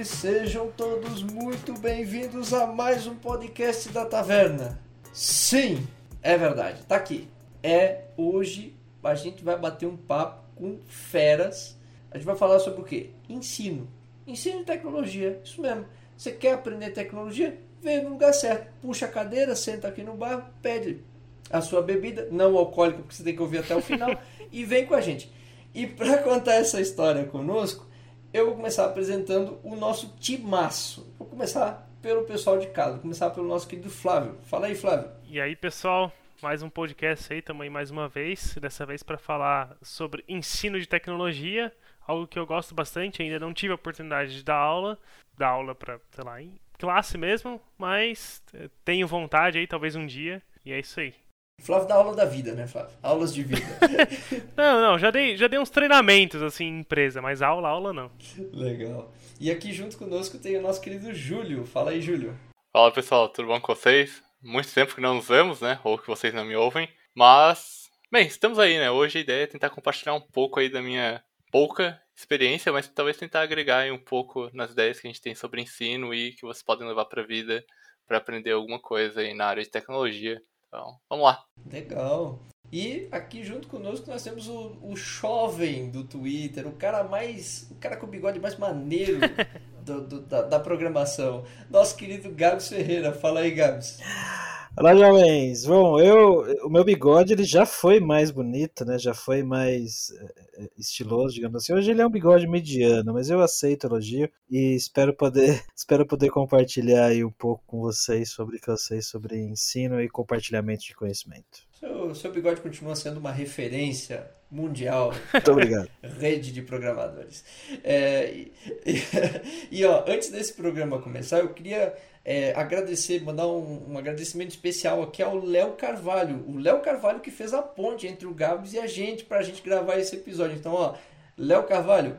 senhores, sejam todos muito bem-vindos a mais um podcast da Taverna. Sim, é verdade, tá aqui. É hoje a gente vai bater um papo com feras. A gente vai falar sobre o quê? Ensino. Ensino de tecnologia, isso mesmo. Você quer aprender tecnologia? Vem no lugar certo. Puxa a cadeira, senta aqui no bar, pede a sua bebida, não alcoólica, porque você tem que ouvir até o final, e vem com a gente. E para contar essa história conosco, eu vou começar apresentando o nosso timaço. Vou começar pelo pessoal de casa, vou começar pelo nosso querido Flávio. Fala aí, Flávio. E aí, pessoal, mais um podcast aí, também mais uma vez, dessa vez para falar sobre ensino de tecnologia, algo que eu gosto bastante, ainda não tive a oportunidade de dar aula, dar aula para, sei lá, em classe mesmo, mas eh, tenho vontade aí, talvez um dia, e é isso aí. Flávio dá aula da vida, né, Flávio? Aulas de vida. não, não, já dei, já dei uns treinamentos assim em empresa, mas aula, aula não. Legal. E aqui junto conosco tem o nosso querido Júlio. Fala aí, Júlio. Fala pessoal, tudo bom com vocês? Muito tempo que não nos vemos, né? Ou que vocês não me ouvem. Mas, bem, estamos aí, né? Hoje a ideia é tentar compartilhar um pouco aí da minha pouca experiência, mas talvez tentar agregar aí um pouco nas ideias que a gente tem sobre ensino e que vocês podem levar para a vida para aprender alguma coisa aí na área de tecnologia então, vamos lá. Legal. E aqui junto conosco nós temos o, o jovem do Twitter, o cara mais. o cara com o bigode mais maneiro do, do, da, da, programação. Nosso querido Gabs Ferreira. Fala aí, Gabs. Olá, jovens. Bom, eu, o meu bigode ele já foi mais bonito, né? Já foi mais é, estiloso, digamos assim. Hoje ele é um bigode mediano, mas eu aceito elogio e espero poder, espero poder compartilhar aí um pouco com vocês sobre o que eu sei sobre ensino e compartilhamento de conhecimento. Seu, seu bigode continua sendo uma referência mundial. Muito obrigado. Rede de programadores. É, e, e, e, ó, antes desse programa começar, eu queria é, agradecer, mandar um, um, agradecimento especial aqui ao Léo Carvalho. O Léo Carvalho que fez a ponte entre o Gabs e a gente para a gente gravar esse episódio. Então, ó, Léo Carvalho,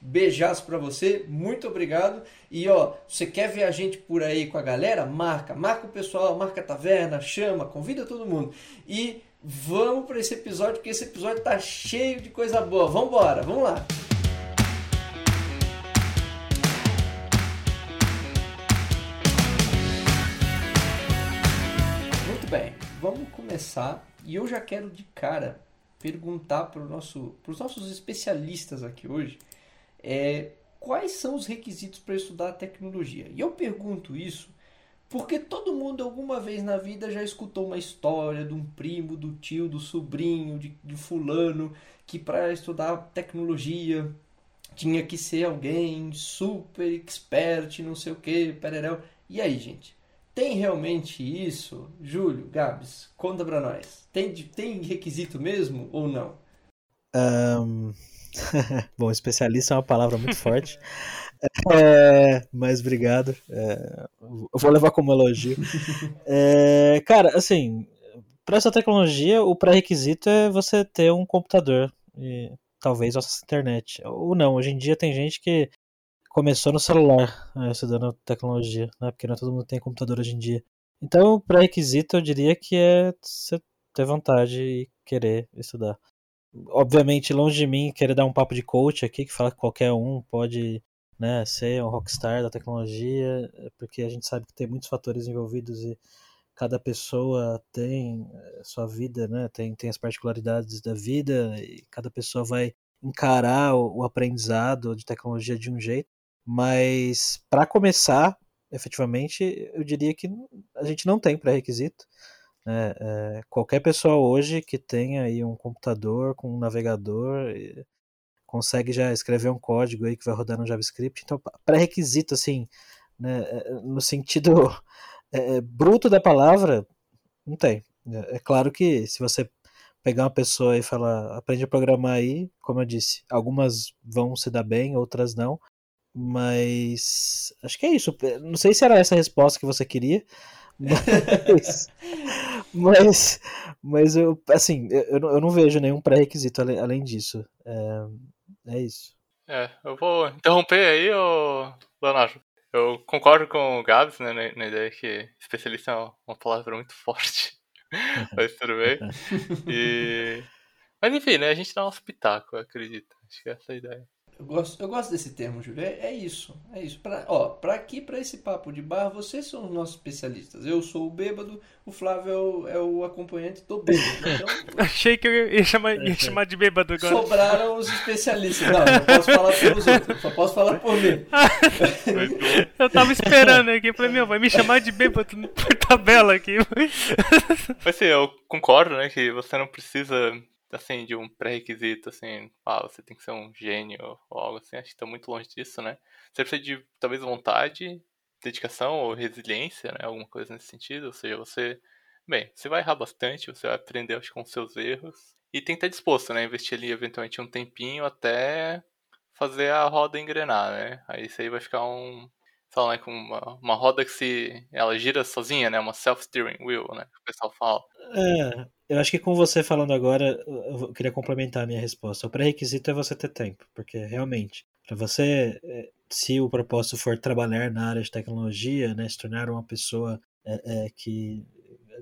beijaço para você, muito obrigado. E ó, você quer ver a gente por aí com a galera? Marca, marca o pessoal, marca a taverna, chama, convida todo mundo. E vamos para esse episódio, porque esse episódio tá cheio de coisa boa. Vamos embora, vamos lá. Bem, vamos começar. E eu já quero de cara perguntar para nosso, os nossos especialistas aqui hoje é, quais são os requisitos para estudar tecnologia. E eu pergunto isso porque todo mundo alguma vez na vida já escutou uma história de um primo, do tio, do sobrinho, de, de fulano, que para estudar tecnologia tinha que ser alguém super expert, não sei o que, pererel. E aí, gente? Tem realmente isso? Júlio, Gabs, conta pra nós. Tem, tem requisito mesmo ou não? Um... Bom, especialista é uma palavra muito forte. É, mas obrigado. É, eu vou levar como elogio. É, cara, assim, para essa tecnologia, o pré-requisito é você ter um computador e talvez à internet. Ou não, hoje em dia tem gente que começou no celular, né, estudando tecnologia, né? Porque não é todo mundo tem computador hoje em dia. Então, o pré-requisito eu diria que é você ter vontade e querer estudar. Obviamente, longe de mim querer dar um papo de coach aqui, que fala que qualquer um pode né, ser um rockstar da tecnologia, porque a gente sabe que tem muitos fatores envolvidos e cada pessoa tem eh, sua vida, né, tem, tem as particularidades da vida e cada pessoa vai encarar o, o aprendizado de tecnologia de um jeito. Mas para começar, efetivamente, eu diria que a gente não tem pré-requisito. Né? É, qualquer pessoa hoje que tenha aí um computador com um navegador consegue já escrever um código aí que vai rodar no JavaScript. Então, pré-requisito, assim, né, é, no sentido é, bruto da palavra, não tem. É, é claro que se você pegar uma pessoa e falar, aprende a programar aí, como eu disse, algumas vão se dar bem, outras não. Mas acho que é isso. Não sei se era essa a resposta que você queria, mas, mas, mas eu, assim, eu, eu não vejo nenhum pré-requisito além, além disso. É, é isso. É, eu vou interromper aí, ô Leonardo. Eu concordo com o Gabs né, na, na ideia que especialista é uma, uma palavra muito forte. Mas tudo bem. E... Mas enfim, né? A gente dá um pitaco, eu acredito. Acho que é essa a ideia. Eu gosto, eu gosto desse termo, Júlio. É, é isso. É isso. Pra, ó, pra aqui, pra esse papo de bar, vocês são os nossos especialistas. Eu sou o bêbado, o Flávio é o, é o acompanhante do bêbado. Então, Achei que eu ia chamar, ia chamar de bêbado agora. sobraram os especialistas. Não, não posso falar pelos outros, só posso falar por mim. Eu tava esperando aqui, falei, meu, vai me chamar de bêbado por tabela aqui. Mas assim, eu concordo, né, que você não precisa, assim, de um pré-requisito, assim, ah, você tem que ser um gênio ou algo assim, acho que tá muito longe disso, né? Você precisa de, talvez, vontade, dedicação ou resiliência, né, alguma coisa nesse sentido, ou seja, você, bem, você vai errar bastante, você vai aprender, acho, com seus erros, e tem que estar disposto, né, investir ali, eventualmente, um tempinho até fazer a roda engrenar, né? Aí isso aí vai ficar um, sei lá, né, com uma, uma roda que se ela gira sozinha, né? Uma self-steering wheel, né? Que o pessoal fala. É, eu acho que com você falando agora, eu queria complementar a minha resposta. O pré-requisito é você ter tempo, porque realmente, para você, é, se o propósito for trabalhar na área de tecnologia, né, se tornar uma pessoa é, é, que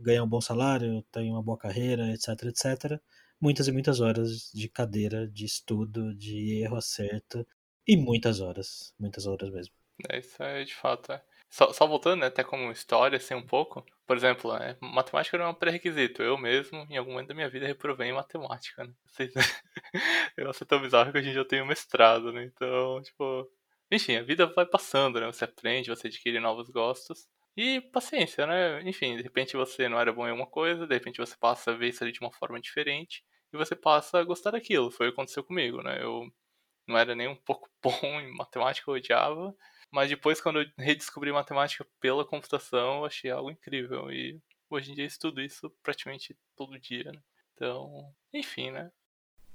ganha um bom salário, tem uma boa carreira, etc, etc, muitas e muitas horas de cadeira, de estudo, de erro acerto e muitas horas, muitas horas mesmo. É, isso é de fato. É. Só, só, voltando, né, até como história, assim, um pouco. Por exemplo, né, matemática é um pré-requisito. Eu mesmo, em algum momento da minha vida, reprovei em matemática, né? Eu ser tão bizarro que hoje em dia eu tenho mestrado, né? Então, tipo. Enfim, a vida vai passando, né? Você aprende, você adquire novos gostos. E paciência, né? Enfim, de repente você não era bom em uma coisa, de repente você passa a ver isso ali de uma forma diferente e você passa a gostar daquilo. Foi o que aconteceu comigo, né? Eu não era nem um pouco bom em matemática, eu odiava, mas depois quando eu redescobri matemática pela computação, eu achei algo incrível e hoje em dia estudo isso praticamente todo dia, né? Então, enfim, né?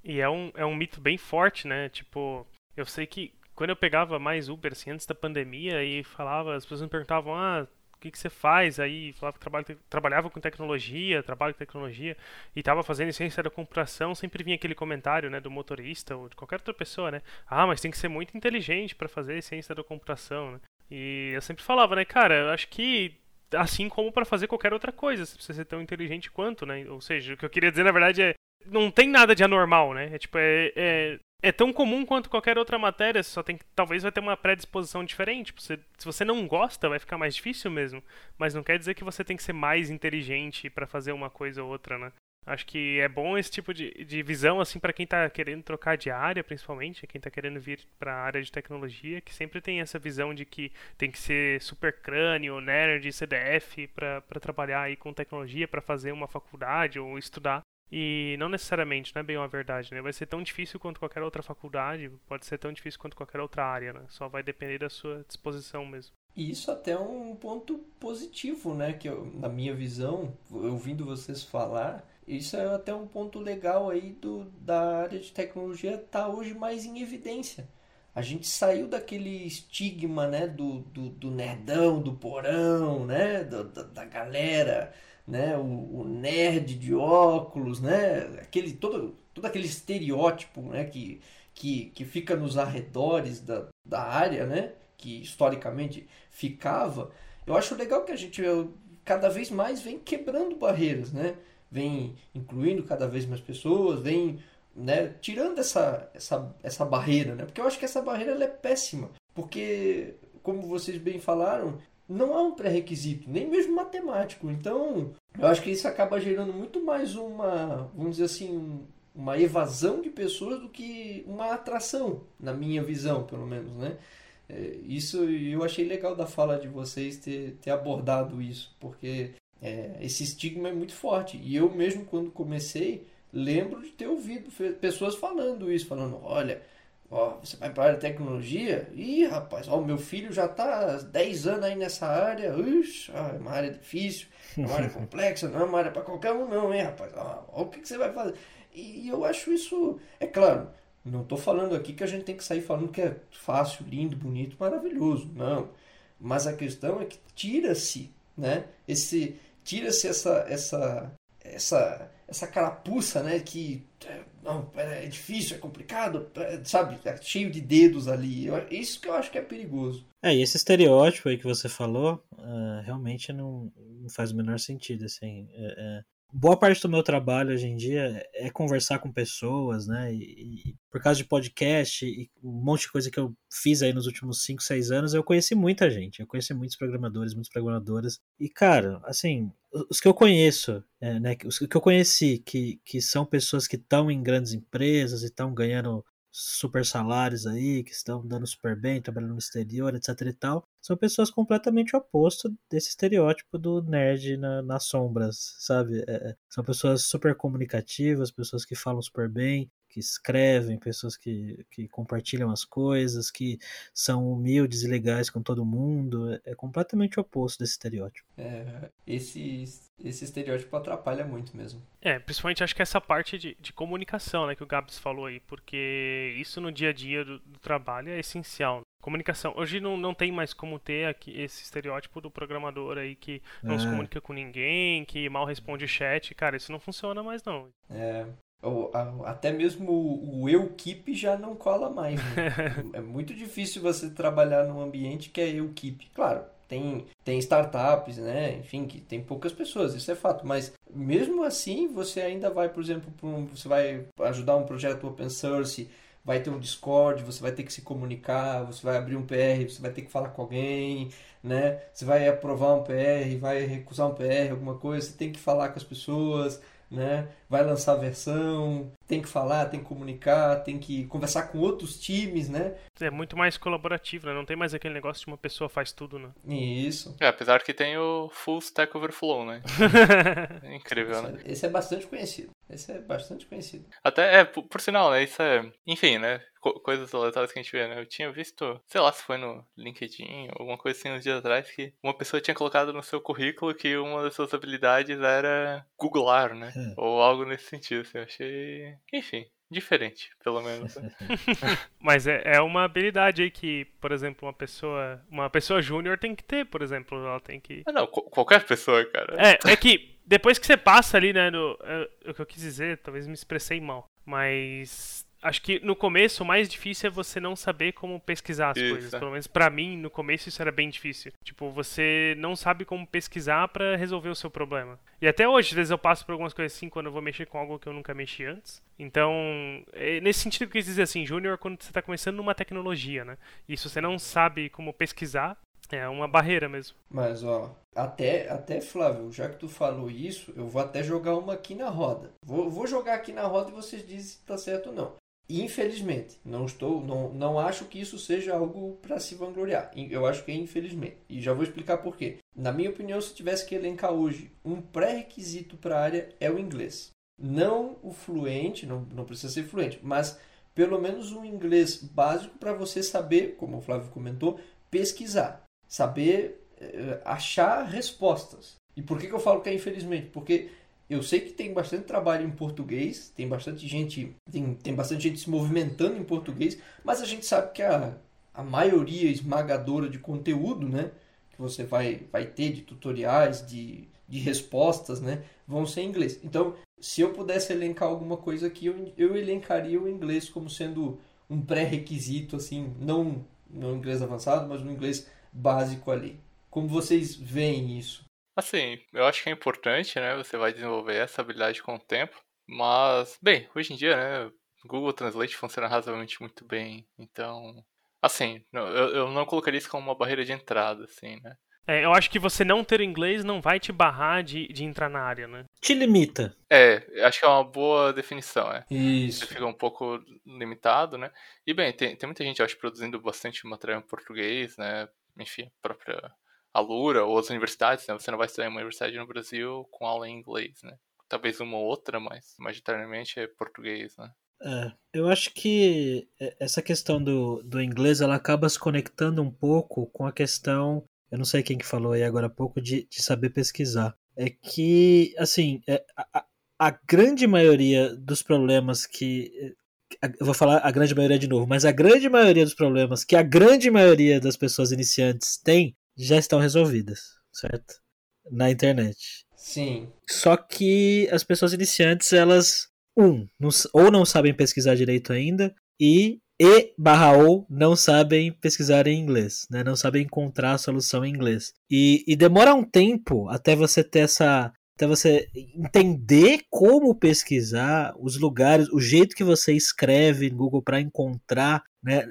E é um, é um mito bem forte, né? Tipo, eu sei que quando eu pegava mais Uber, assim, antes da pandemia, e falava, as pessoas me perguntavam, ah, que, que você faz? Aí falava que trabalha, trabalhava com tecnologia, trabalho com tecnologia, e estava fazendo ciência da computação, sempre vinha aquele comentário, né, do motorista ou de qualquer outra pessoa, né? Ah, mas tem que ser muito inteligente para fazer ciência da computação, né? E eu sempre falava, né, cara, eu acho que assim como para fazer qualquer outra coisa, você precisa ser tão inteligente quanto, né? Ou seja, o que eu queria dizer na verdade é não tem nada de anormal, né? É tipo é, é é tão comum quanto qualquer outra matéria, só tem talvez vai ter uma predisposição diferente. Você, se você não gosta, vai ficar mais difícil mesmo. Mas não quer dizer que você tem que ser mais inteligente para fazer uma coisa ou outra, né? Acho que é bom esse tipo de, de visão assim para quem está querendo trocar de área, principalmente, quem está querendo vir para a área de tecnologia, que sempre tem essa visão de que tem que ser super crânio, nerd, CDF para trabalhar aí com tecnologia, para fazer uma faculdade ou estudar. E não necessariamente, não é bem uma verdade, né? Vai ser tão difícil quanto qualquer outra faculdade, pode ser tão difícil quanto qualquer outra área, né? Só vai depender da sua disposição mesmo. E isso até é um ponto positivo, né? Que eu, na minha visão, ouvindo vocês falar, isso é até um ponto legal aí do, da área de tecnologia tá hoje mais em evidência. A gente saiu daquele estigma, né? Do, do, do nerdão, do porão, né? da, da galera né, o, o, nerd de óculos, né, aquele todo, todo aquele estereótipo, né, que, que, que fica nos arredores da, da área, né, que historicamente ficava. Eu acho legal que a gente cada vez mais vem quebrando barreiras, né, vem incluindo cada vez mais pessoas, vem né, tirando essa, essa, essa barreira, né, porque eu acho que essa barreira é péssima, porque como vocês bem falaram, não é um pré-requisito, nem mesmo matemático. Então, eu acho que isso acaba gerando muito mais uma, vamos dizer assim, uma evasão de pessoas do que uma atração, na minha visão, pelo menos, né? É, isso eu achei legal da fala de vocês ter, ter abordado isso, porque é, esse estigma é muito forte. E eu mesmo, quando comecei, lembro de ter ouvido pessoas falando isso, falando, olha, Ó, você vai para a área de tecnologia? Ih, rapaz, ó, meu filho já está há 10 anos aí nessa área. Ixi, ó, é uma área difícil, é uma área complexa, não é uma área para qualquer um, não, hein, rapaz? Ó, ó o que, que você vai fazer? E eu acho isso, é claro, não estou falando aqui que a gente tem que sair falando que é fácil, lindo, bonito, maravilhoso. Não. Mas a questão é que tira-se, né? Esse tira-se essa essa essa essa carapuça, né, que não, é difícil, é complicado, sabe? É cheio de dedos ali. Isso que eu acho que é perigoso. É, e esse estereótipo aí que você falou, uh, realmente não, não, faz o menor sentido, assim. É, é, boa parte do meu trabalho hoje em dia é conversar com pessoas, né? E, e, por causa de podcast e um monte de coisa que eu fiz aí nos últimos 5, 6 anos, eu conheci muita gente. Eu conheci muitos programadores, muitas programadoras. E, cara, assim, os que eu conheço, é, né? Os que eu conheci, que, que são pessoas que estão em grandes empresas e estão ganhando super salários aí, que estão dando super bem, trabalhando no exterior, etc e tal, são pessoas completamente oposto desse estereótipo do nerd na, nas sombras, sabe? É, é são pessoas super comunicativas, pessoas que falam super bem, que escrevem, pessoas que, que compartilham as coisas, que são humildes e legais com todo mundo. É, é completamente oposto desse estereótipo. É, esse, esse estereótipo atrapalha muito mesmo. É, principalmente acho que essa parte de, de comunicação, né, que o Gabs falou aí, porque isso no dia a dia do, do trabalho é essencial. Comunicação. Hoje não, não tem mais como ter aqui esse estereótipo do programador aí que não é. se comunica com ninguém, que mal responde chat. Cara, isso não funciona mais não. É, até mesmo o keep já não cola mais. Né? é muito difícil você trabalhar num ambiente que é keep. Claro, tem, tem startups, né? Enfim, que tem poucas pessoas, isso é fato. Mas mesmo assim, você ainda vai, por exemplo, um, você vai ajudar um projeto open source, vai ter um Discord, você vai ter que se comunicar, você vai abrir um PR, você vai ter que falar com alguém, né? Você vai aprovar um PR, vai recusar um PR, alguma coisa, você tem que falar com as pessoas né? Vai lançar a versão, tem que falar, tem que comunicar, tem que conversar com outros times, né? É muito mais colaborativo, né? Não tem mais aquele negócio de uma pessoa faz tudo, né? Isso. É, apesar que tem o Full Stack Overflow, né? é incrível, esse né? Esse é bastante conhecido. Esse é bastante conhecido. Até, é, por, por sinal, né? Isso é. Enfim, né? Co coisas aleatórias que a gente vê, né? Eu tinha visto, sei lá se foi no LinkedIn, alguma coisa assim uns dias atrás, que uma pessoa tinha colocado no seu currículo que uma das suas habilidades era googlar, né? Hum. Ou algo nesse sentido, assim. Eu achei. Enfim, diferente, pelo menos. Né? Mas é, é uma habilidade aí que, por exemplo, uma pessoa, uma pessoa júnior tem que ter, por exemplo, ela tem que. Ah, não, qualquer pessoa, cara. É, é que depois que você passa ali, né, no, é, o que eu quis dizer, talvez me expressei mal, mas acho que no começo o mais difícil é você não saber como pesquisar as isso. coisas. Pelo menos para mim, no começo isso era bem difícil. Tipo, você não sabe como pesquisar para resolver o seu problema. E até hoje, às vezes eu passo por algumas coisas assim quando eu vou mexer com algo que eu nunca mexi antes. Então, é nesse sentido que eu quis dizer assim, júnior quando você está começando numa tecnologia, né? E se você não sabe como pesquisar, é uma barreira mesmo. Mas, ó, até, até Flávio, já que tu falou isso, eu vou até jogar uma aqui na roda. Vou, vou jogar aqui na roda e vocês dizem se tá certo ou não. Infelizmente, não estou, não, não acho que isso seja algo para se vangloriar. Eu acho que é infelizmente. E já vou explicar por quê. Na minha opinião, se tivesse que elencar hoje, um pré-requisito para a área é o inglês. Não o fluente, não, não precisa ser fluente, mas pelo menos um inglês básico para você saber, como o Flávio comentou, pesquisar, saber eh, achar respostas. E por que, que eu falo que é infelizmente? Porque eu sei que tem bastante trabalho em português, tem bastante gente, tem, tem bastante gente se movimentando em português, mas a gente sabe que a, a maioria esmagadora de conteúdo, né, que você vai, vai ter de tutoriais, de, de respostas, né, vão ser em inglês. Então, se eu pudesse elencar alguma coisa aqui, eu, eu elencaria o inglês como sendo um pré-requisito, assim, não no inglês avançado, mas no inglês básico ali. Como vocês veem isso? Assim, eu acho que é importante, né? Você vai desenvolver essa habilidade com o tempo. Mas, bem, hoje em dia, né? Google Translate funciona razoavelmente muito bem. Então, assim, eu, eu não colocaria isso como uma barreira de entrada, assim, né? É, eu acho que você não ter inglês não vai te barrar de, de entrar na área, né? Te limita. É, acho que é uma boa definição, é. Isso. Você fica um pouco limitado, né? E bem, tem, tem muita gente, acho, produzindo bastante material em português, né? Enfim, a própria a Lura ou as universidades, né? Você não vai estudar em uma universidade no Brasil com aula em inglês, né? Talvez uma ou outra, mas majoritariamente é português, né? É, eu acho que essa questão do, do inglês ela acaba se conectando um pouco com a questão, eu não sei quem que falou aí agora há pouco, de, de saber pesquisar. É que, assim, é, a, a grande maioria dos problemas que. Eu vou falar a grande maioria de novo, mas a grande maioria dos problemas que a grande maioria das pessoas iniciantes tem já estão resolvidas, certo? Na internet. Sim. Só que as pessoas iniciantes, elas, um, não, ou não sabem pesquisar direito ainda, e, e barra ou não sabem pesquisar em inglês, né? Não sabem encontrar a solução em inglês. E, e demora um tempo até você ter essa, até você entender como pesquisar, os lugares, o jeito que você escreve no Google para encontrar, né?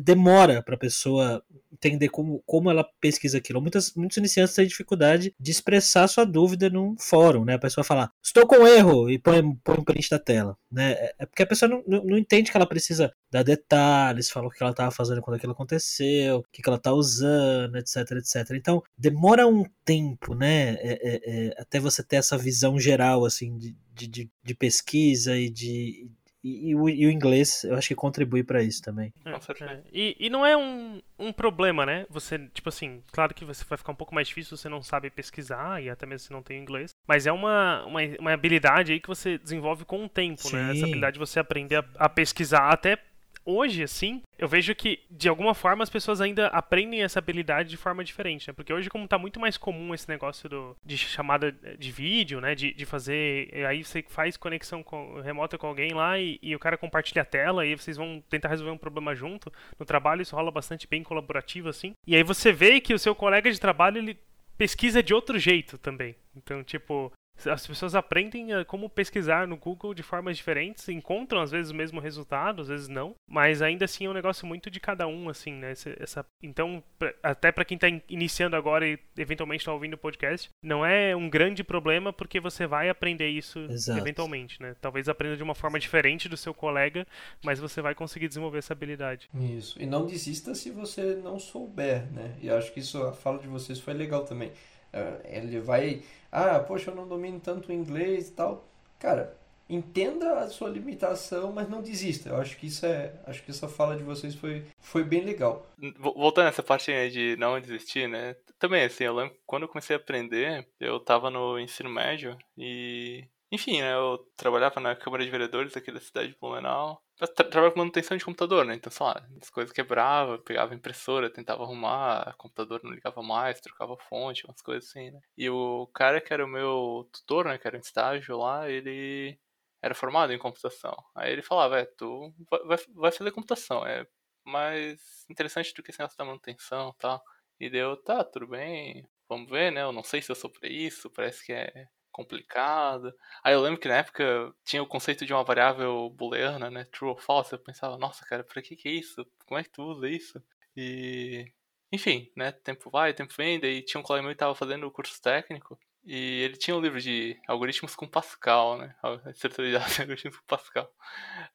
Demora para a pessoa entender como, como ela pesquisa aquilo. Muitas, muitos iniciantes têm dificuldade de expressar sua dúvida num fórum, né? A pessoa fala, estou com erro, e põe, põe um print da tela, né? É, é porque a pessoa não, não, não entende que ela precisa dar detalhes, falar o que ela estava fazendo quando aquilo aconteceu, o que, que ela está usando, etc, etc. Então, demora um tempo, né? É, é, é, até você ter essa visão geral, assim, de, de, de pesquisa e de, e, e, o, e, o, inglês, eu acho que contribui para isso também. É, é. E, e, não é um, um problema, né? Você, tipo assim, claro que você vai ficar um pouco mais difícil se você não sabe pesquisar e até mesmo se não tem inglês. Mas é uma, uma, uma habilidade aí que você desenvolve com o tempo, Sim. né? Essa habilidade de você aprender a, a pesquisar até hoje, assim, eu vejo que, de alguma forma, as pessoas ainda aprendem essa habilidade de forma diferente, né? Porque hoje, como tá muito mais comum esse negócio do, de chamada de vídeo, né? De, de fazer. Aí você faz conexão com, remota com alguém lá e, e, o cara compartilha a tela e vocês vão tentar resolver um problema junto. No trabalho, isso rola bastante bem colaborativo, assim. E aí você vê que o seu colega de trabalho, ele pesquisa de outro jeito também. Então, tipo, as pessoas aprendem a como pesquisar no Google de formas diferentes, encontram às vezes o mesmo resultado, às vezes não, mas ainda assim é um negócio muito de cada um, assim, né? Essa, então, até para quem está iniciando agora e eventualmente está ouvindo o podcast, não é um grande problema porque você vai aprender isso Exato. eventualmente, né? Talvez aprenda de uma forma diferente do seu colega, mas você vai conseguir desenvolver essa habilidade. Isso. E não desista se você não souber, né? E acho que isso a fala de vocês foi legal também. Uh, ele vai ah, poxa, eu não domino tanto inglês e tal. Cara, entenda a sua limitação, mas não desista. Eu acho que isso é, acho que essa fala de vocês foi, foi bem legal. Voltando nessa parte de não desistir, né? Também assim, eu lembro quando eu comecei a aprender, eu tava no ensino médio e enfim, né, eu trabalhava na Câmara de Vereadores aqui da cidade de Blumenau. Tra trabalhava com manutenção de computador, né? Então, sei lá, as coisas quebravam, pegava impressora, tentava arrumar, computador não ligava mais, trocava fonte, umas coisas assim, né? E o cara que era o meu tutor, né, que era um estágio lá, ele era formado em computação. Aí ele falava, é, tu vai, vai fazer computação, é mais interessante do que esse negócio da manutenção e tal. E deu, tá, tudo bem, vamos ver, né? Eu não sei se eu sou pra isso, parece que é complicado. Aí eu lembro que na época tinha o conceito de uma variável booleana, né? True ou false. Eu pensava, nossa, cara, pra que que é isso? Como é que tu usa isso? E. Enfim, né? Tempo vai, tempo vem. Daí tinha um colega meu que tava fazendo o curso técnico. E ele tinha um livro de algoritmos com Pascal, né? Certidade de algoritmos com Pascal.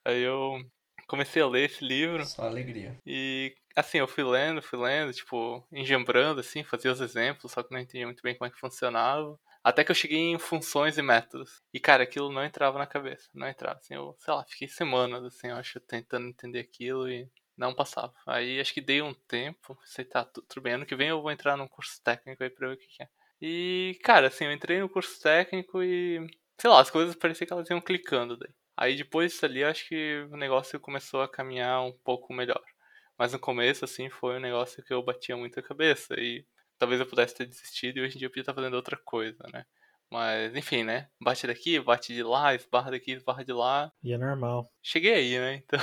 Aí eu comecei a ler esse livro. Só alegria. E, assim, eu fui lendo, fui lendo, tipo, engembrando, assim, fazia os exemplos, só que não entendia muito bem como é que funcionava. Até que eu cheguei em funções e métodos. E, cara, aquilo não entrava na cabeça. Não entrava. Assim, eu, sei lá, fiquei semanas, assim, eu acho, tentando entender aquilo e não passava. Aí acho que dei um tempo. Sei, tá, tudo bem. Ano que vem eu vou entrar num curso técnico aí pra ver o que, que é. E, cara, assim, eu entrei no curso técnico e. Sei lá, as coisas pareciam que elas iam clicando daí. Aí depois disso ali, acho que o negócio começou a caminhar um pouco melhor. Mas no começo, assim, foi um negócio que eu batia muito a cabeça. E talvez eu pudesse ter desistido e hoje em dia eu podia estar fazendo outra coisa, né? Mas, enfim, né? Bate daqui, bate de lá, esbarra daqui, esbarra de lá. E é normal. Cheguei aí, né? Então.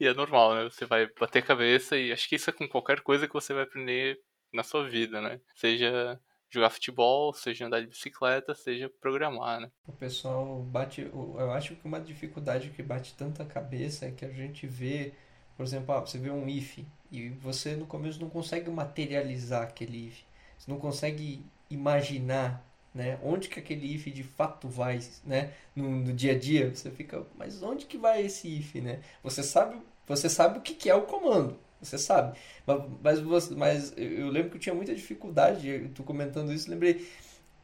e é normal, né? Você vai bater cabeça e acho que isso é com qualquer coisa que você vai aprender na sua vida, né? Seja jogar futebol, seja andar de bicicleta, seja programar, né? O pessoal bate. Eu acho que uma dificuldade que bate tanta cabeça é que a gente vê, por exemplo, ah, você vê um if e você no começo não consegue materializar aquele if. Você não consegue imaginar né? Onde que aquele if de fato vai, né? No, no, dia a dia, você fica, mas onde que vai esse if, né? Você sabe, você sabe o que, que é o comando, você sabe. Mas, mas, mas eu lembro que eu tinha muita dificuldade, tu comentando isso, lembrei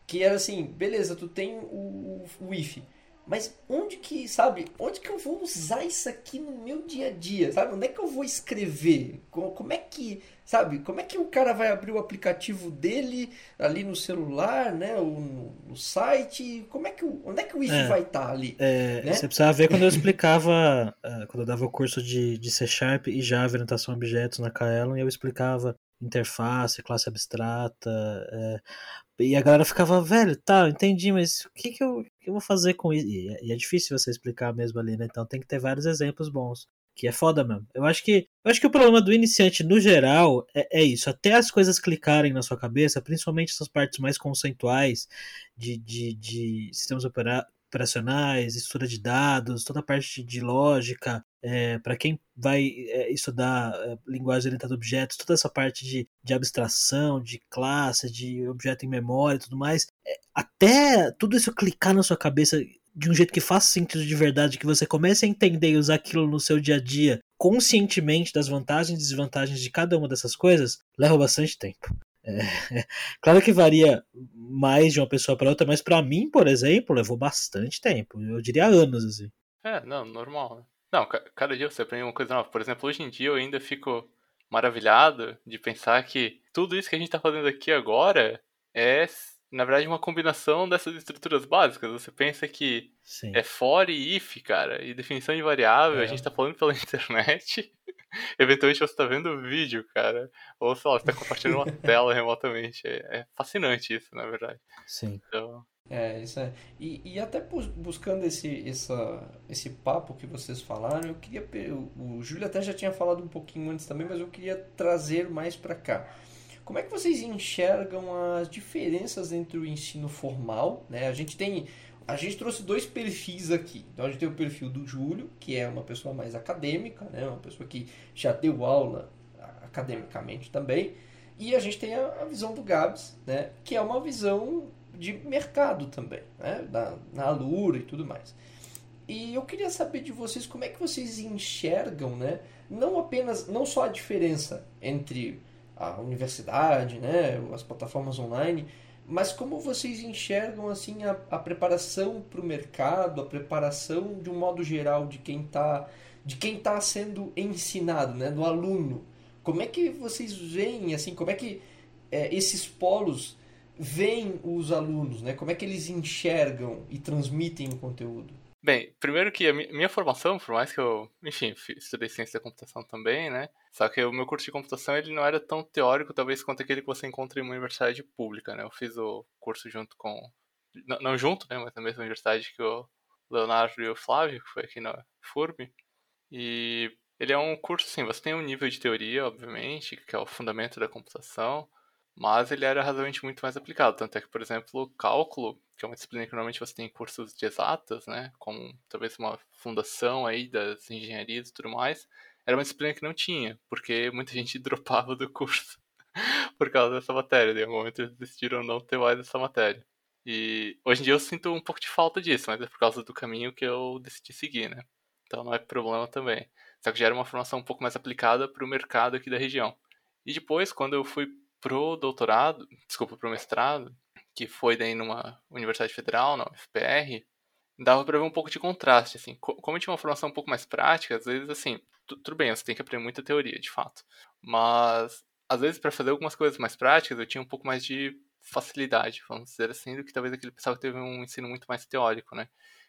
que era assim, beleza, tu tem o, o if, mas onde que, sabe, onde que eu vou usar isso aqui no meu dia a dia, sabe? Onde é que eu vou escrever? Como é que, sabe, como é que o cara vai abrir o aplicativo dele ali no celular, né, ou no, site? Como é que, onde é que o if é, vai estar tá ali? É, né? Você precisava ver quando eu explicava, eh, quando eu dava o curso de, de C Sharp e Java, orientação a objetos na Kaelon, e eu explicava interface, classe abstrata, é, e a galera ficava, velho, tá, entendi, mas o que, que, eu, que eu vou fazer com isso? E é, e é difícil você explicar mesmo ali, né? Então tem que ter vários exemplos bons. que é foda mesmo. Eu acho que, eu acho que o problema do iniciante no geral é, é isso. Até as coisas clicarem na sua cabeça, principalmente essas partes mais conceituais de, de, de sistemas opera, operacionais, estrutura de dados, toda a parte de lógica, é, para quem vai é, estudar é, linguagem orientada a objetos, toda essa parte de, de abstração, de classe, de objeto em memória e tudo mais, até tudo isso clicar na sua cabeça de um jeito que faça sentido de verdade, que você comece a entender e usar aquilo no seu dia a dia conscientemente das vantagens e desvantagens de cada uma dessas coisas, leva bastante tempo. É, claro que varia mais de uma pessoa para outra, mas para mim, por exemplo, levou bastante tempo. Eu diria anos, assim. É, não, normal. Né? Não, cada dia você aprende uma coisa nova. Por exemplo, hoje em dia eu ainda fico maravilhado de pensar que tudo isso que a gente está fazendo aqui agora é na verdade, uma combinação dessas estruturas básicas. Você pensa que Sim. é for e if, cara, e definição de variável, é. a gente tá falando pela internet. Eventualmente você tá vendo o vídeo, cara. Ou, sei lá, você tá compartilhando uma tela remotamente. É, é, fascinante isso, na verdade. Sim. Então... É, isso é. E, e até buscando esse, essa, esse papo que vocês falaram, eu queria. O, o Júlio até já tinha falado um pouquinho antes também, mas eu queria trazer mais para cá. Como é que vocês enxergam as diferenças entre o ensino formal? Né? A gente tem. A gente trouxe dois perfis aqui. Então a gente tem o perfil do Júlio, que é uma pessoa mais acadêmica, né? uma pessoa que já deu aula academicamente também. E a gente tem a, a visão do Gabs, né? que é uma visão de mercado também, né? da, na Alura e tudo mais. E eu queria saber de vocês como é que vocês enxergam, né? não apenas, não só a diferença entre a universidade, né, as plataformas online, mas como vocês enxergam assim a, a preparação para o mercado, a preparação de um modo geral de quem está de quem está sendo ensinado, né, do aluno? Como é que vocês veem assim, como é que é, esses polos veem os alunos, né? Como é que eles enxergam e transmitem o conteúdo? Bem, primeiro que a minha formação, por mais que eu, enfim, estudei ciência da computação também, né? Só que o meu curso de computação ele não era tão teórico, talvez, quanto aquele que você encontra em uma universidade pública, né? Eu fiz o curso junto com. Não, não junto, né? Mas na mesma universidade que o Leonardo e o Flávio, que foi aqui na FURB. E ele é um curso, assim, você tem um nível de teoria, obviamente, que é o fundamento da computação, mas ele era razoavelmente muito mais aplicado. Tanto é que, por exemplo, cálculo, que é uma disciplina que normalmente você tem em cursos de exatas, né, como talvez uma fundação aí das engenharias e tudo mais, era uma disciplina que não tinha, porque muita gente dropava do curso por causa dessa matéria. Em algum momento eles decidiram não ter mais essa matéria. E hoje em dia eu sinto um pouco de falta disso, mas é por causa do caminho que eu decidi seguir, né? Então não é problema também. Só que já era uma formação um pouco mais aplicada para o mercado aqui da região. E depois, quando eu fui pro doutorado, desculpa, pro mestrado, que foi daí numa universidade federal, na UFPR, dava para ver um pouco de contraste, assim. Como eu tinha uma formação um pouco mais prática, às vezes, assim, tudo bem, você tem que aprender muita teoria, de fato. Mas, às vezes, para fazer algumas coisas mais práticas, eu tinha um pouco mais de facilidade, vamos dizer assim, do que talvez aquele pessoal que teve um ensino muito mais teórico, né?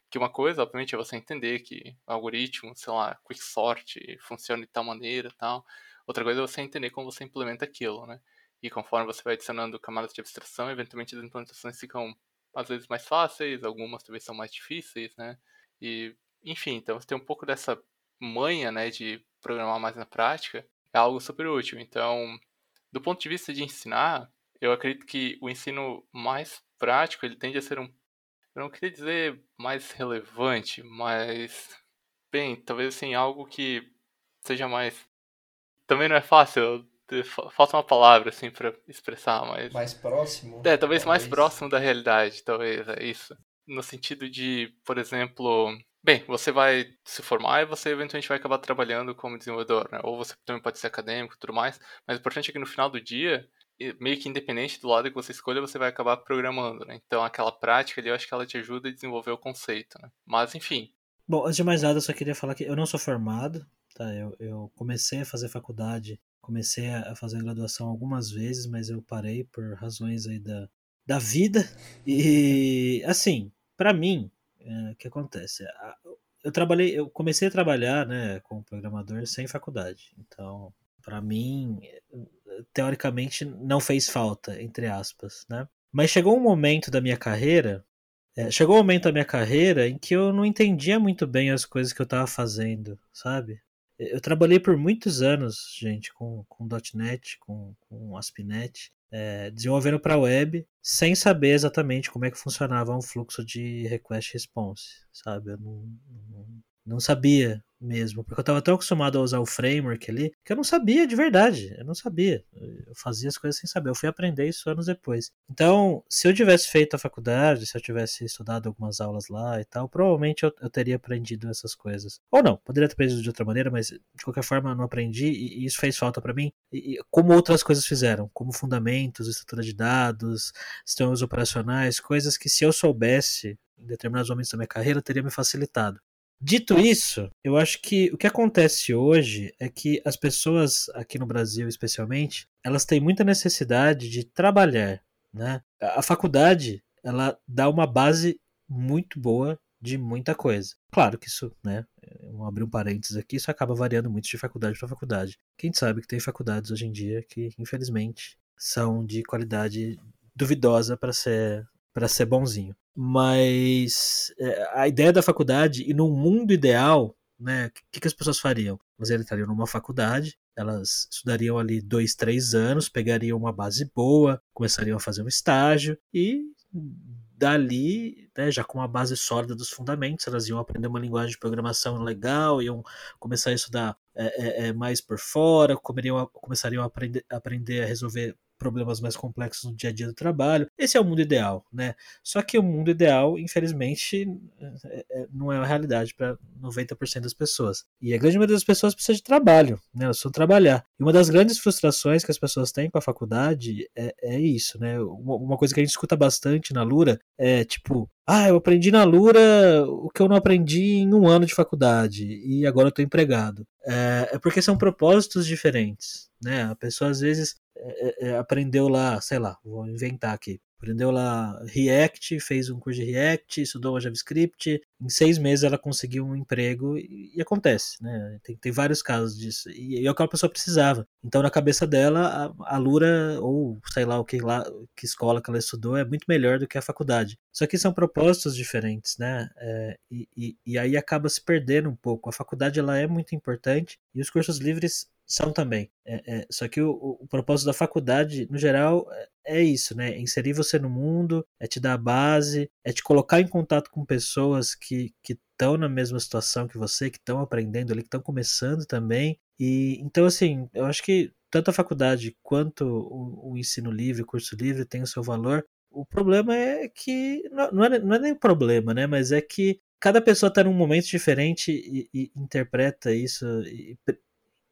Que uma coisa, obviamente, é você entender que algoritmo, sei lá, quicksort funciona de tal maneira tal. Outra coisa é você entender como você implementa aquilo, né? E conforme você vai adicionando camadas de abstração, eventualmente as implementações ficam às vezes mais fáceis, algumas talvez são mais difíceis, né? E, enfim, então você tem um pouco dessa manha, né, de programar mais na prática, é algo super útil. Então, do ponto de vista de ensinar, eu acredito que o ensino mais prático, ele tende a ser um, eu não queria dizer mais relevante, mas, bem, talvez assim, algo que seja mais, também não é fácil Falta uma palavra, assim, para expressar, mas. Mais próximo? É, talvez, talvez mais próximo da realidade, talvez, é isso. No sentido de, por exemplo. Bem, você vai se formar e você eventualmente vai acabar trabalhando como desenvolvedor, né? Ou você também pode ser acadêmico e tudo mais. Mas o importante é que no final do dia, meio que independente do lado que você escolha, você vai acabar programando, né? Então aquela prática ali, eu acho que ela te ajuda a desenvolver o conceito, né? Mas enfim. Bom, antes de mais nada, eu só queria falar que eu não sou formado, tá? Eu, eu comecei a fazer faculdade comecei a fazer graduação algumas vezes, mas eu parei por razões aí da, da vida. E assim, para mim, é, o que acontece? Eu trabalhei, eu comecei a trabalhar, né, como programador sem faculdade. Então, para mim, teoricamente não fez falta, entre aspas, né? Mas chegou um momento da minha carreira, é, chegou um momento da minha carreira em que eu não entendia muito bem as coisas que eu estava fazendo, sabe? Eu trabalhei por muitos anos, gente, com, com .NET, com, com ASP.NET, é, desenvolvendo para web, sem saber exatamente como é que funcionava um fluxo de request response, sabe? Eu não, não, não sabia mesmo, porque eu estava tão acostumado a usar o framework ali, que eu não sabia de verdade, eu não sabia. Eu fazia as coisas sem saber, eu fui aprender isso anos depois. Então, se eu tivesse feito a faculdade, se eu tivesse estudado algumas aulas lá e tal, provavelmente eu, eu teria aprendido essas coisas. Ou não, poderia ter aprendido de outra maneira, mas de qualquer forma eu não aprendi e, isso fez falta para mim, e, como outras coisas fizeram, como fundamentos, estrutura de dados, sistemas operacionais, coisas que se eu soubesse em determinados momentos da minha carreira teria me facilitado. Dito isso, eu acho que o que acontece hoje é que as pessoas aqui no Brasil, especialmente, elas têm muita necessidade de trabalhar, né? A faculdade, ela dá uma base muito boa de muita coisa. Claro que isso, né? Vamos abrir um parênteses aqui, isso acaba variando muito de faculdade para faculdade. Quem sabe que tem faculdades hoje em dia que, infelizmente, são de qualidade duvidosa para ser para ser bonzinho. Mas é, a ideia da faculdade, e num mundo ideal, né, o que, que as pessoas fariam? Elas entrariam numa faculdade, elas estudariam ali dois, três anos, pegariam uma base boa, começariam a fazer um estágio e dali, né, já com uma base sólida dos fundamentos, elas iam aprender uma linguagem de programação legal, iam começar a estudar é, é, é mais por fora, começariam a aprender, aprender a resolver problemas mais complexos no dia a dia do trabalho. Esse é o mundo ideal, né? Só que o mundo ideal, infelizmente, é, é, não é uma realidade para 90% das pessoas. E a grande maioria das pessoas precisa de trabalho, né? Elas precisam trabalhar. E uma das grandes frustrações que as pessoas têm com a faculdade é, é isso, né? Uma, coisa que a gente escuta bastante na Lura é tipo, ah, eu aprendi na Lura o que eu não aprendi em um ano de faculdade e agora eu estou empregado. É, é, porque são propósitos diferentes, né? A pessoa às vezes é, é, aprendeu lá, sei lá, vou inventar aqui. Aprendeu lá React, fez um curso de React, estudou JavaScript. Em seis meses ela conseguiu um emprego e, e acontece, né? Tem, tem, vários casos disso. E, e, é o que a pessoa precisava. Então, na cabeça dela, a, a Lura, ou sei lá o que lá, que escola que ela estudou, é muito melhor do que a faculdade. Só que são propósitos diferentes, né? É, e, e, e aí acaba se perdendo um pouco. A faculdade ela é muito importante e os cursos livres são também. É, é, só que o, o, propósito da faculdade, no geral, é, é isso, né? É inserir você no mundo, é te dar a base, é te colocar em contato com pessoas que estão na mesma situação que você, que estão aprendendo ali, que estão começando também. E então, assim, eu acho que tanto a faculdade quanto o, o ensino livre, o curso livre, tem o seu valor. O problema é que. Não é, não é nem o problema, né? Mas é que cada pessoa está num momento diferente e, e interpreta isso e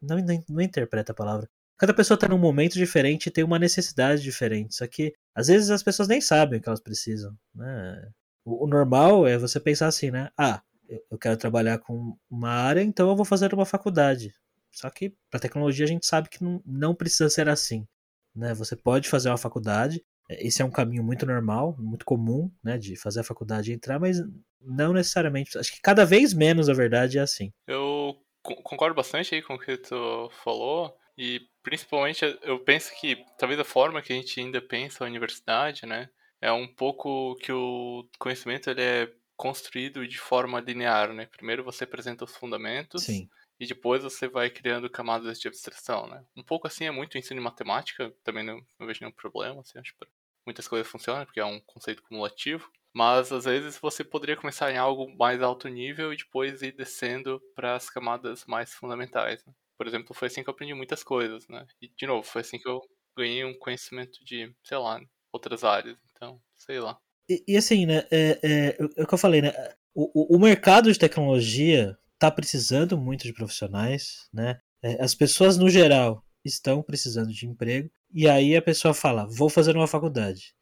não, não, não interpreta a palavra. Cada pessoa está num momento diferente e tem uma necessidade diferente. Só que às vezes as pessoas nem sabem o que elas precisam. Né? O, o normal é você pensar assim, né? Ah, eu quero trabalhar com uma área, então eu vou fazer uma faculdade. Só que para tecnologia a gente sabe que não, não precisa ser assim. Né? Você pode fazer uma faculdade, esse é um caminho muito normal, muito comum, né, de fazer a faculdade e entrar, mas não necessariamente. Acho que cada vez menos, a verdade, é assim. Eu concordo bastante aí com o que tu falou. E principalmente eu penso que talvez a forma que a gente ainda pensa a universidade, né? É um pouco que o conhecimento ele é construído de forma linear, né? Primeiro você apresenta os fundamentos Sim. e depois você vai criando camadas de abstração, né? Um pouco assim é muito ensino em matemática, também não, não vejo nenhum problema, assim, acho que muitas coisas funcionam porque é um conceito cumulativo. Mas às vezes você poderia começar em algo mais alto nível e depois ir descendo para as camadas mais fundamentais. Né? Por exemplo, foi assim que eu aprendi muitas coisas, né? E de novo, foi assim que eu ganhei um conhecimento de, sei lá, outras áreas. Então, sei lá. E, e assim, né? É, é, é, o que eu falei, né? O, o mercado de tecnologia está precisando muito de profissionais, né? É, as pessoas no geral estão precisando de emprego e aí a pessoa fala, vou fazer uma faculdade.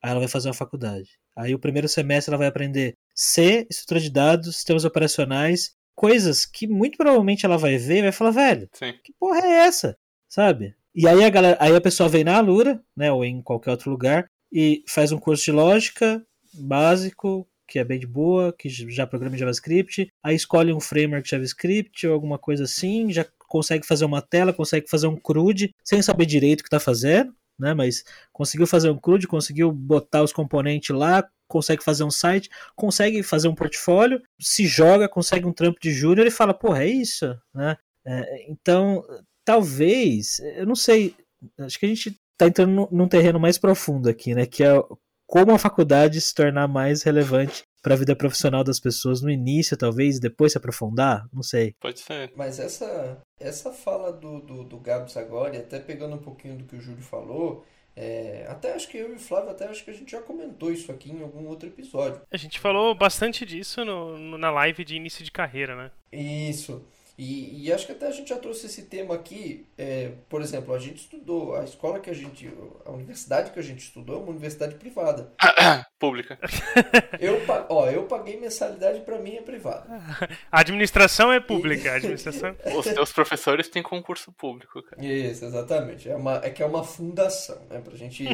Aí ela vai fazer uma faculdade. Aí o primeiro semestre ela vai aprender C, estrutura de dados, sistemas operacionais, coisas que muito provavelmente ela vai ver e vai falar, velho, Sim. que porra é essa? Sabe? E aí a galera, aí a pessoa vem na Alura, né, ou em qualquer outro lugar e faz um curso de lógica básico, que é bem de boa, que já programa em JavaScript, aí escolhe um framework JavaScript ou alguma coisa assim, já consegue fazer uma tela, consegue fazer um CRUD, sem saber direito o que está fazendo, né? Mas conseguiu fazer um CRUD, conseguiu botar os componentes lá, consegue fazer um site, consegue fazer um portfólio, se joga, consegue um trampo de júnior e fala, porra, é isso, né? É, então, talvez, eu não sei, acho que a gente está entrando num terreno mais profundo aqui, né? Que é como a faculdade se tornar mais relevante para a vida profissional das pessoas no início, talvez, e depois se aprofundar? Não sei. Pode ser. Mas essa, essa fala do, do, do Gabs agora, e até pegando um pouquinho do que o Júlio falou, é, até acho que eu e o Flávio, até acho que a gente já comentou isso aqui em algum outro episódio. A gente falou bastante disso no, no na live de início de carreira, né? Isso. E, e, acho que até a gente já trouxe esse tema aqui. É, por exemplo, a gente estudou, a escola que a gente. A universidade que a gente estudou é uma universidade privada. Pública. Eu, ó, eu paguei mensalidade para mim é privada. A administração é pública. A administração... Os teus professores têm concurso público, cara. Isso, exatamente. É, uma, é que é uma fundação, né? Pra gente,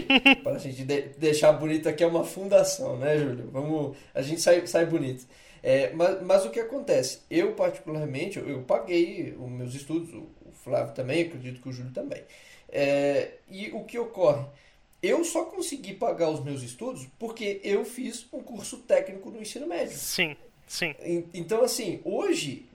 pra gente de, deixar bonito aqui é uma fundação, né, Júlio? Vamos. A gente sai, sai bonito. É, mas, mas o que acontece? Eu, particularmente, eu, eu paguei os meus estudos, o, o Flávio também, acredito que o Júlio também. É, e o que ocorre? Eu só consegui pagar os meus estudos porque eu fiz um curso técnico no ensino médio. Sim. Sim. Então, assim, hoje,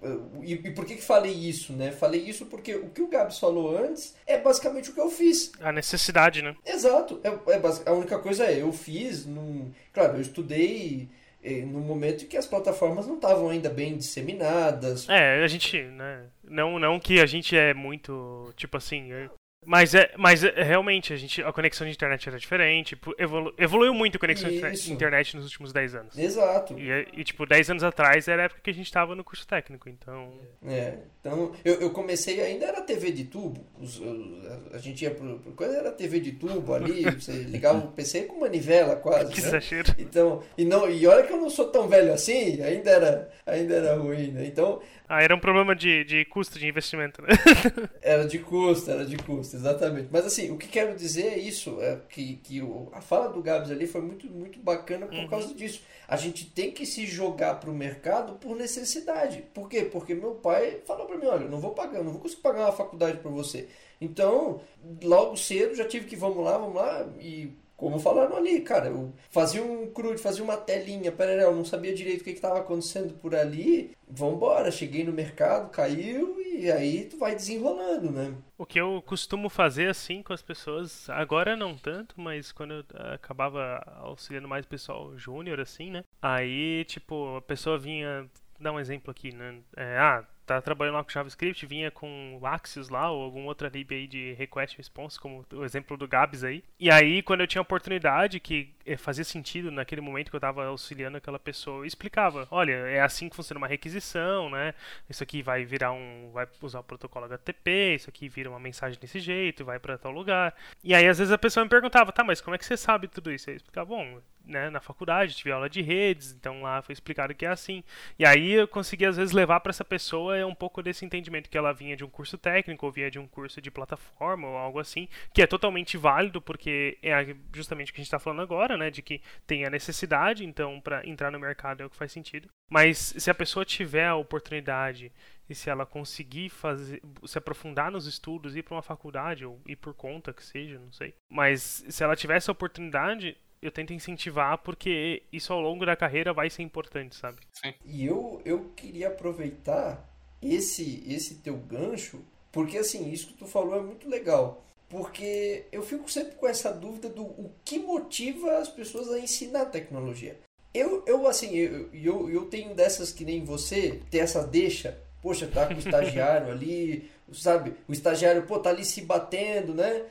e, por que, que falei isso, né? Falei isso porque o que o Gabs falou antes é basicamente o que eu fiz. A necessidade, né? Exato. É, é a única coisa é, eu fiz, num, claro, eu estudei no momento em que as plataformas não estavam ainda bem disseminadas. É, a gente, né, não, não que a gente é muito, tipo assim, é, mas é, mas é, realmente a gente a conexão de internet era diferente, evolu, evoluiu muito a conexão Isso. de internet nos últimos 10 anos. Exato. E, e, tipo, 10 anos atrás era a época que a gente estava no curso técnico, então. É, então eu, eu comecei ainda era TV de tubo, os, a gente ia pro, pro coisa era TV de tubo ali, você ligava o PC com manivela quase. Que né? exagero. Então, e não, e olha que eu não sou tão velho assim, ainda era ainda era ruim, né? Então, ah, era um problema de, de custo de investimento, né? era de custo, era de custo, exatamente. Mas assim, o que quero dizer é isso, é que, que o, a fala do Gabs ali foi muito, muito bacana por uhum. causa disso. A gente tem que se jogar para o mercado por necessidade. Por quê? Porque meu pai falou para mim, olha, não vou pagar, eu não vou conseguir pagar uma faculdade para você. Então, logo cedo já tive que vamos lá, vamos lá e como falaram ali, cara, eu fazia um crude, fazia uma telinha, pera, eu não sabia direito o que estava acontecendo por ali. Vambora, cheguei no mercado, caiu e aí tu vai desenrolando, né? O que eu costumo fazer assim com as pessoas, agora não tanto, mas quando eu acabava auxiliando mais pessoal júnior, assim, né? Aí, tipo, a pessoa vinha. Dar um exemplo aqui, né? É, ah, tá trabalhando lá com JavaScript, vinha com Axios lá, ou algum outra lib aí de request response, como o exemplo do Gabs aí. E aí, quando eu tinha oportunidade, que fazia sentido naquele momento que eu estava auxiliando aquela pessoa, eu explicava, olha, é assim que funciona uma requisição, né? Isso aqui vai virar um, vai usar o protocolo HTTP, isso aqui vira uma mensagem desse jeito, vai para tal lugar. E aí, às vezes a pessoa me perguntava, tá, mas como é que você sabe tudo isso? Eu explicava, bom, né, na faculdade tive aula de redes, então lá foi explicado que é assim. E aí eu consegui às vezes levar para essa pessoa é um pouco desse entendimento que ela vinha de um curso técnico ou vinha de um curso de plataforma ou algo assim, que é totalmente válido porque é justamente o que a gente está falando agora, né, de que tem a necessidade, então para entrar no mercado é o que faz sentido. Mas se a pessoa tiver a oportunidade e se ela conseguir fazer, se aprofundar nos estudos, ir para uma faculdade ou ir por conta que seja, não sei. Mas se ela tiver essa oportunidade, eu tento incentivar porque isso ao longo da carreira vai ser importante, sabe? Sim. E eu, eu queria aproveitar esse, esse teu gancho, porque assim, isso que tu falou é muito legal. Porque eu fico sempre com essa dúvida do o que motiva as pessoas a ensinar tecnologia. Eu, eu assim, eu, eu, eu tenho dessas que nem você, ter essa deixa, poxa, tá com o estagiário ali, sabe? O estagiário, pô, tá ali se batendo, né?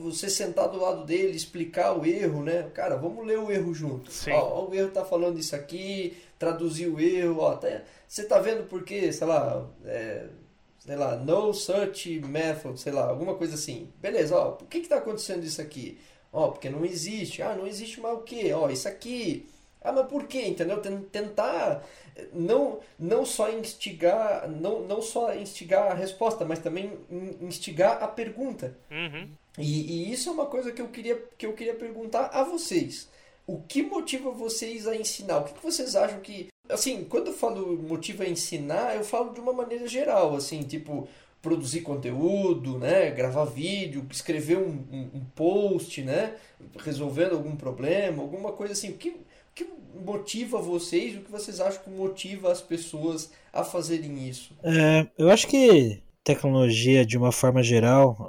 Você sentar do lado dele, explicar o erro, né? Cara, vamos ler o erro junto. Sim. Ó, ó, o erro tá falando isso aqui, traduzir o erro, ó, até, você tá vendo porque, sei lá, é, sei lá, no such method, sei lá, alguma coisa assim. Beleza, ó, por que que tá acontecendo isso aqui? Ó, porque não existe. Ah, não existe mais o quê? Ó, isso aqui. Ah, mas por quê? Entendeu? Tentar não, não só instigar, não, não só instigar a resposta, mas também instigar a pergunta. Uhum. E, e, isso é uma coisa que eu queria, que eu queria perguntar a vocês. O que motiva vocês a ensinar? O que vocês acham que. Assim, quando eu falo motiva a ensinar, eu falo de uma maneira geral, assim, tipo, produzir conteúdo, né? Gravar vídeo, escrever um, um, um post, né? Resolvendo algum problema, alguma coisa assim. O que, que motiva vocês? O que vocês acham que motiva as pessoas a fazerem isso? É, eu acho que tecnologia, de uma forma geral,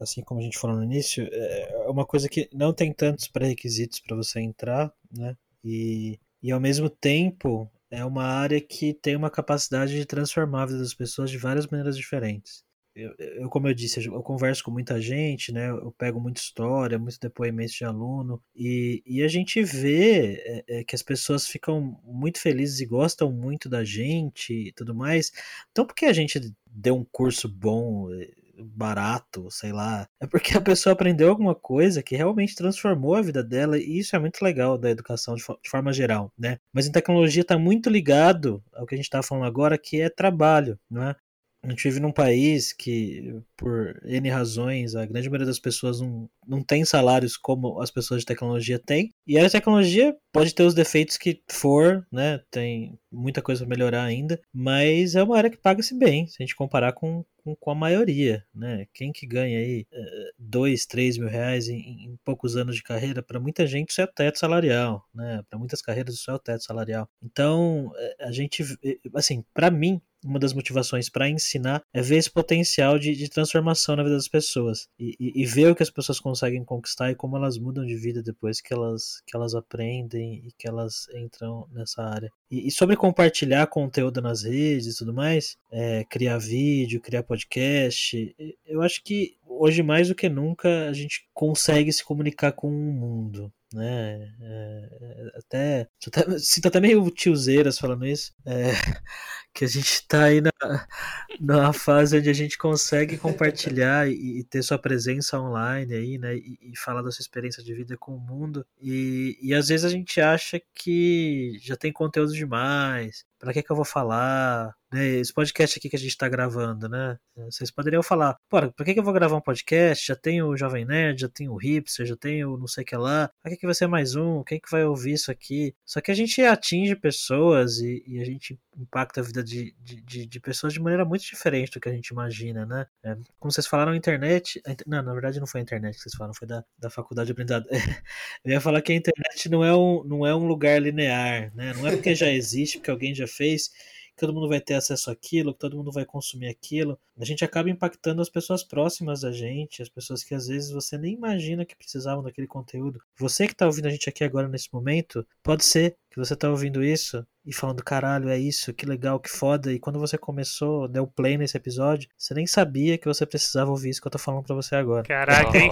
assim como a gente falou no início, é uma coisa que não tem tantos pré-requisitos para você entrar, né? E, e ao mesmo tempo é uma área que tem uma capacidade de transformar a vida das pessoas de várias maneiras diferentes. Eu, eu, como eu disse, eu converso com muita gente, né? Eu pego muita história, muitos depoimentos de aluno, e, e a gente vê é, é, que as pessoas ficam muito felizes e gostam muito da gente e tudo mais. Então, porque a gente deu um curso bom, é, barato, sei lá. É porque a pessoa aprendeu alguma coisa que realmente transformou a vida dela e isso é muito legal da educação de, de forma geral, né? Mas em tecnologia está muito ligado ao que a gente está falando agora, que é trabalho, né? A gente vive num país que, por N razões, a grande maioria das pessoas não, não tem salários como as pessoas de tecnologia têm. E a tecnologia pode ter os defeitos que for, né? Tem muita coisa para melhorar ainda, mas é uma área que paga-se bem, se a gente comparar com, com, com, a maioria, né? Quem que ganha aí uh, dois, três mil reais em, em poucos anos de carreira, para muita gente isso é o teto salarial, né? Para muitas carreiras isso é o teto salarial. Então, eh, a gente, eh, assim, para mim, uma das motivações para ensinar é ver esse potencial de, de transformação na vida das pessoas e, e, e, ver o que as pessoas conseguem conquistar e como elas mudam de vida depois que elas, que elas aprendem e que elas entram nessa área. E, e sobre compartilhar conteúdo nas redes e tudo mais, é, criar vídeo, criar podcast, eu acho que hoje mais do que nunca a gente consegue se comunicar com o mundo né? É, é até, até sinto até meio tiozeiras falando isso. É, que a gente tá aí na, na fase onde a gente consegue compartilhar e, e ter sua presença online aí, né? E, e, falar da sua experiência de vida com o mundo. E, e às vezes a gente acha que já tem conteúdo demais. Pra que, que eu vou falar? Né, esse podcast aqui que a gente está gravando, né? Vocês poderiam falar, por que, que eu vou gravar um podcast? Já tem o Jovem Nerd, já tem o Hipster, já tem o não sei o que lá. Pra que, que vai ser mais um? Quem que vai ouvir isso aqui? Só que a gente atinge pessoas e, e a gente impacta a vida de, de, de, pessoas de maneira muito diferente do que a gente imagina, né? É, como vocês falaram, a internet. A, não, na verdade não foi a internet que vocês falaram, foi da, da faculdade de aprendizado. eu ia falar que a internet não é um, não é um lugar linear, né? Não é porque já existe, porque alguém já fez todo mundo vai ter acesso àquilo, que todo mundo vai consumir aquilo. A gente acaba impactando as pessoas próximas da gente, as pessoas que às vezes você nem imagina que precisavam daquele conteúdo. Você que está ouvindo a gente aqui agora nesse momento, pode ser que você está ouvindo isso e falando, caralho, é isso, que legal, que foda. E quando você começou, deu play nesse episódio, você nem sabia que você precisava ouvir isso que eu tô falando pra você agora. Caraca, hein?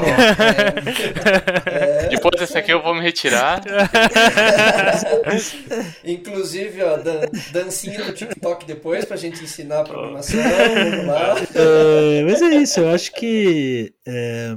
É, é, Depois desse aqui eu vou me retirar. Inclusive, ó, dan dancinha do TikTok depois pra gente ensinar a programação. Vamos lá. Uh, mas é isso, eu acho que. É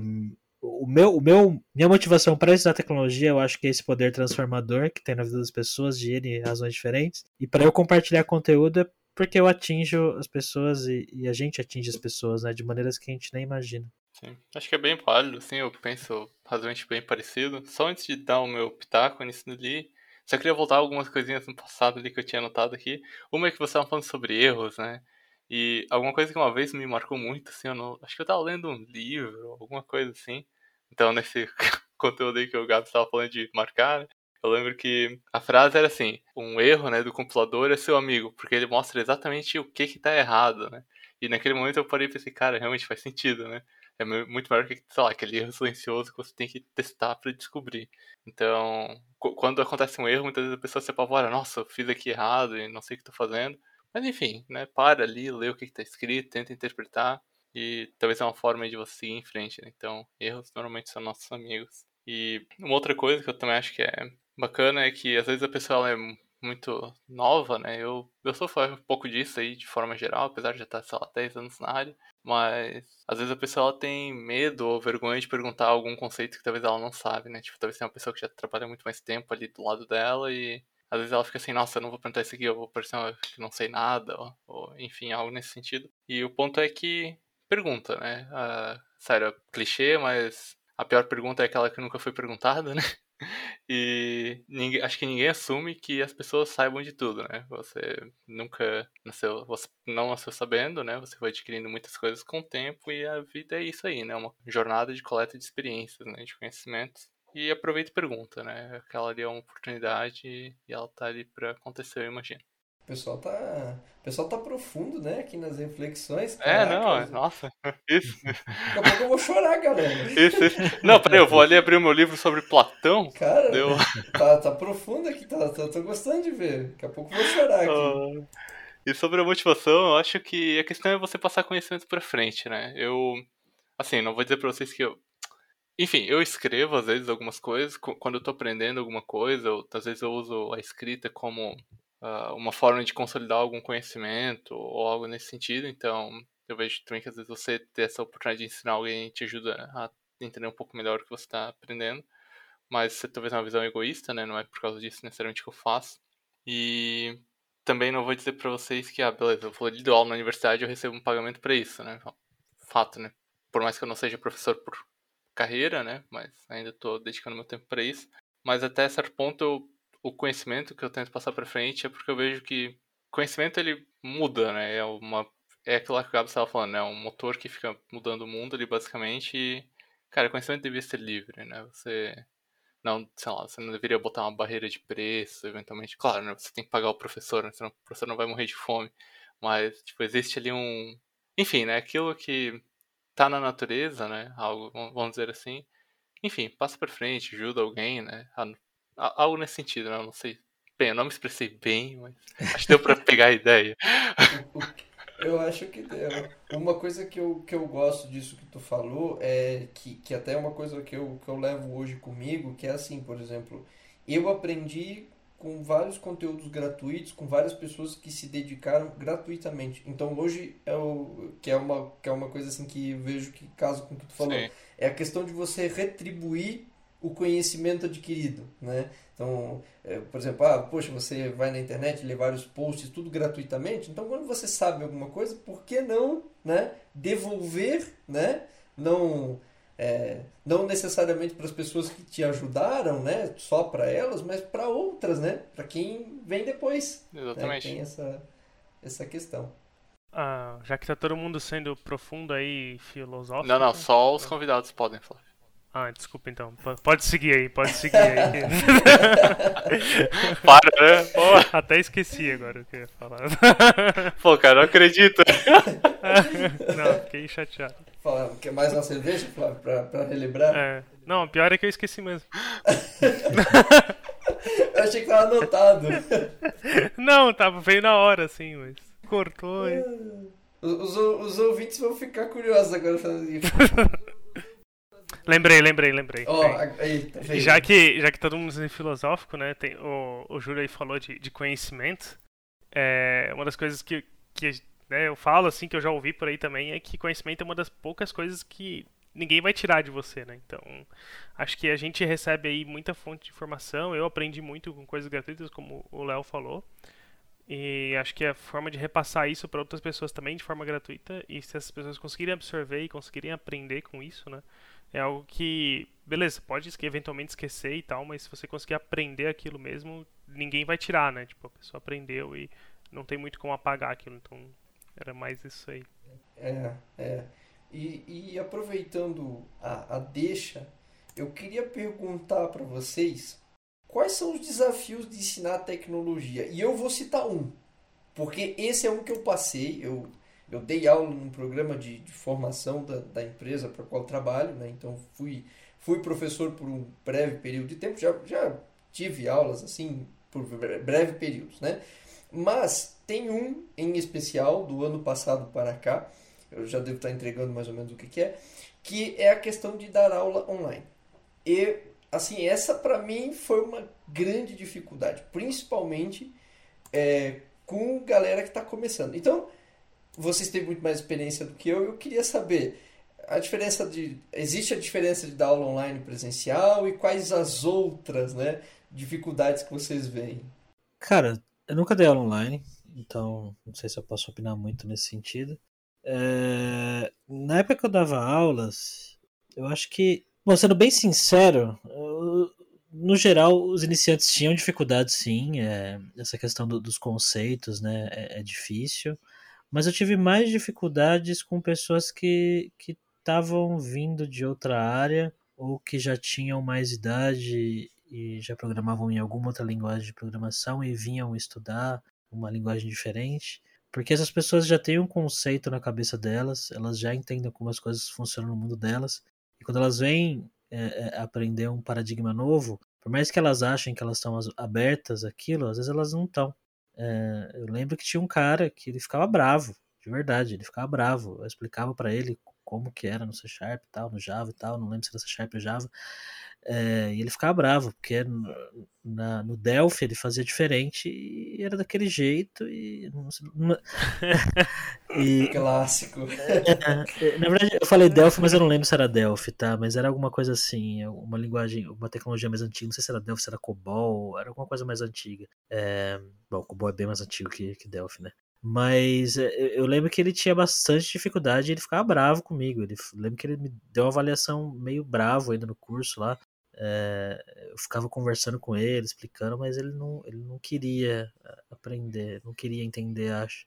o meu, o meu, minha motivação para estudar tecnologia, eu acho que é esse poder transformador que tem na vida das pessoas de N razões diferentes. E para eu compartilhar conteúdo é porque eu atinjo as pessoas e, e, a gente atinge as pessoas, né, de maneiras que a gente nem imagina. Sim, acho que é bem válido, assim, eu penso razoavelmente bem parecido. Só antes de dar o meu pitaco nisso ali, só queria voltar algumas coisinhas no passado ali que eu tinha anotado aqui. Uma é que você estava falando sobre erros, né? E alguma coisa que uma vez me marcou muito, assim, eu não, acho que eu tava lendo um livro, alguma coisa assim. Então, nesse conteúdo aí que o Gato estava falando de marcar, né, eu lembro que a frase era assim: um erro né, do compilador é seu amigo, porque ele mostra exatamente o que que tá errado, né? E naquele momento eu parei e pensei, cara, realmente faz sentido, né? É muito maior que, sei lá, aquele erro silencioso que você tem que testar para descobrir. Então, quando acontece um erro, muitas vezes a pessoa se apavora, nossa, eu fiz aqui errado e não sei o que tô fazendo. Mas enfim, né? Para ali, lê o que está escrito, tenta interpretar e talvez é uma forma de você ir em frente, né? Então, erros normalmente são nossos amigos. E uma outra coisa que eu também acho que é bacana é que às vezes a pessoa é muito nova, né? Eu, eu sofro um pouco disso aí de forma geral, apesar de já estar, sei lá, 10 anos na área. Mas às vezes a pessoa tem medo ou vergonha de perguntar algum conceito que talvez ela não sabe, né? Tipo, talvez seja uma pessoa que já trabalha muito mais tempo ali do lado dela e às vezes ela fica assim, nossa, eu não vou perguntar isso aqui, eu vou parecer que não sei nada, ou, ou, enfim, algo nesse sentido. E o ponto é que pergunta, né? Uh, sério, é clichê, mas a pior pergunta é aquela que nunca foi perguntada, né? E ninguém, acho que ninguém assume que as pessoas saibam de tudo, né? Você nunca nasceu, você não nasceu sabendo, né? Você foi adquirindo muitas coisas com o tempo e a vida é isso aí, né? Uma jornada de coleta de experiências, né? De conhecimentos. E aproveita e pergunta, né? Aquela ali é uma oportunidade e ela tá ali para acontecer, eu imagino. Pessoal tá. O pessoal tá profundo, né? Aqui nas reflexões. É, Caraca, não, é- nossa. Isso, Daqui a pouco eu vou chorar, galera. isso, isso. Não, peraí, eu vou ali abrir o meu livro sobre Platão. Cara, Deu. tá, tá profundo aqui, tá, tá, tô gostando de ver. Daqui a pouco eu vou chorar aqui. Ah, E sobre a motivação, eu acho que a questão é você passar conhecimento pra frente, né? Eu, assim, não vou dizer pra vocês que eu. Enfim, eu escrevo às vezes algumas coisas, quando eu tô aprendendo alguma coisa, eu, às vezes eu uso a escrita como ah, uma forma de consolidar algum conhecimento ou algo nesse sentido, então eu vejo também que às vezes você ter essa oportunidade de ensinar alguém te ajuda a entender um pouco melhor o que você está aprendendo, mas é talvez uma visão egoísta, né? Não é por causa disso necessariamente que eu faço. E também não vou dizer pra vocês que, ah, beleza, eu vou lhe aula na universidade eu recebo um pagamento pra isso, né? Fato, né? Por mais que eu não seja professor por carreira, né? Mas ainda tô dedicando meu tempo pra isso. Mas até certo ponto, eu, o conhecimento que eu tento passar pra frente é porque eu vejo que conhecimento ele muda, né? É uma é aquilo que o Gabo estava falando, né? É um motor que fica mudando o mundo ali basicamente e cara, conhecimento devia ser livre, né? Você não, sei lá, você não deveria botar uma barreira de preço, eventualmente. Claro, né? Você tem que pagar o professor, né? senão o professor não vai morrer de fome. Mas, tipo, existe ali um. Enfim, né? Aquilo que tá na natureza, né? Algo, vamos dizer assim. Enfim, passa pra frente, ajuda alguém, né? A- Algo nesse sentido, né? Não sei. Bem, eu não me expressei bem, mas acho que deu pra pegar a ideia. Eu acho que deu. Uma coisa que eu, que eu gosto disso que tu falou é que, que até é uma coisa que eu, que eu levo hoje comigo, que é assim, por exemplo, eu aprendi com vários conteúdos gratuitos, com várias pessoas que se dedicaram gratuitamente. Então hoje é o, que é uma, que é uma coisa assim que vejo que caso com o que tu falou. Sim. É a questão de você retribuir o conhecimento adquirido, né? Então, é, por exemplo, ah, poxa, você vai na internet ler vários posts, tudo gratuitamente. Então, quando você sabe alguma coisa, por que não, né, devolver, né? Não, é, não necessariamente para as pessoas que te ajudaram, né? Só para elas, mas para outras, né? Para quem vem depois. né? Exatamente. Tem essa essa questão. Ah, já que tá todo mundo sendo profundo aí, filosófico. Não, não, só os convidados podem falar. Ah, desculpa então. P- Pode seguir aí, pode seguir aí. Para, né? Pô, Até esqueci agora o que eu ia falar. pô, cara, não acredito. Não, fiquei chateado. Fala, quer mais uma cerveja, Flávio, para para relembrar? É. Não, o pior é que eu esqueci mesmo. Eu achei que tava anotado. Não, tava, veio na hora, assim, mas cortou e... Os, os ouvintes vão ficar curiosos agora falando isso. Lembrei, lembrei, lembrei. Aí, vendo? já que, já que todo mundo é filosófico, né? Tem, o, o Júlio aí falou de, de conhecimento. É, uma das coisas que, que né, eu falo, assim, que eu já ouvi por aí também, é que conhecimento é uma das poucas coisas que ninguém vai tirar de você, né? Então, acho que a gente recebe aí muita fonte de informação. Eu aprendi muito com coisas gratuitas, como o Léo falou. E acho que a forma de repassar isso para outras pessoas também de forma gratuita, e se essas pessoas conseguirem absorver e conseguirem aprender com isso, né? É algo que, beleza, pode eventualmente esquecer e tal, mas se você conseguir aprender aquilo mesmo, ninguém vai tirar, né? Tipo, a pessoa aprendeu e não tem muito como apagar aquilo, então era mais isso aí. É, é. E, e aproveitando a, a deixa, eu queria perguntar para vocês quais são os desafios de ensinar tecnologia. E eu vou citar um, porque esse é um que eu passei. Eu, eu dei aula num programa de, de formação da, da empresa para qual trabalho, né? Então fui, fui professor por um breve período de tempo. Já, já tive aulas assim por bre- breve períodos, né? Mas tem um em especial do ano passado para cá, eu já devo estar entregando mais ou menos o que, que é, que é a questão de dar aula online. E, assim, essa para mim foi uma grande dificuldade, principalmente é, com galera que está começando. Então, vocês têm muito mais experiência do que eu, eu queria saber a diferença de. Existe a diferença de dar aula online presencial e quais as outras né, dificuldades que vocês veem? Cara, eu nunca dei aula online, então não sei se eu posso opinar muito nesse sentido. É, Na época que eu dava aulas, eu acho que, bom, sendo bem sincero, eu- no geral os iniciantes tinham dificuldade sim, é, essa questão do- dos conceitos, né, é, é difícil, mas eu tive mais dificuldades com pessoas que estavam vindo de outra área ou que já tinham mais idade e já programavam em alguma outra linguagem de programação e vinham estudar. uma linguagem diferente, porque essas pessoas já têm um conceito na cabeça delas, elas já entendem como as coisas funcionam no mundo delas, e quando elas vêm é, é, aprender um paradigma novo, por mais que elas achem que elas estão abertas àquilo, às vezes elas não estão. É, eu lembro que tinha um cara que ele ficava bravo, de verdade, ele ficava bravo. Eu explicava para ele como que era no C Sharp e tal, no Java e tal, não lembro se era C Sharp ou Java. É, e ele ficava bravo, porque no, na, no Delphi ele fazia diferente e era daquele jeito e... Não, e Clássico. É, na verdade, eu falei Delphi, mas eu não lembro se era Delphi, tá? Mas era alguma coisa assim, uma linguagem, uma tecnologia mais antiga, não sei se era Delphi, se era COBOL, era alguma coisa mais antiga. É, bom, COBOL é bem mais antigo que, que Delphi, né? Mas eu lembro que ele tinha bastante dificuldade ele ficava bravo comigo. Ele, lembro que ele me deu uma avaliação meio bravo ainda no curso lá. É, eu ficava conversando com ele, explicando, mas ele não, ele não queria aprender, não queria entender, acho.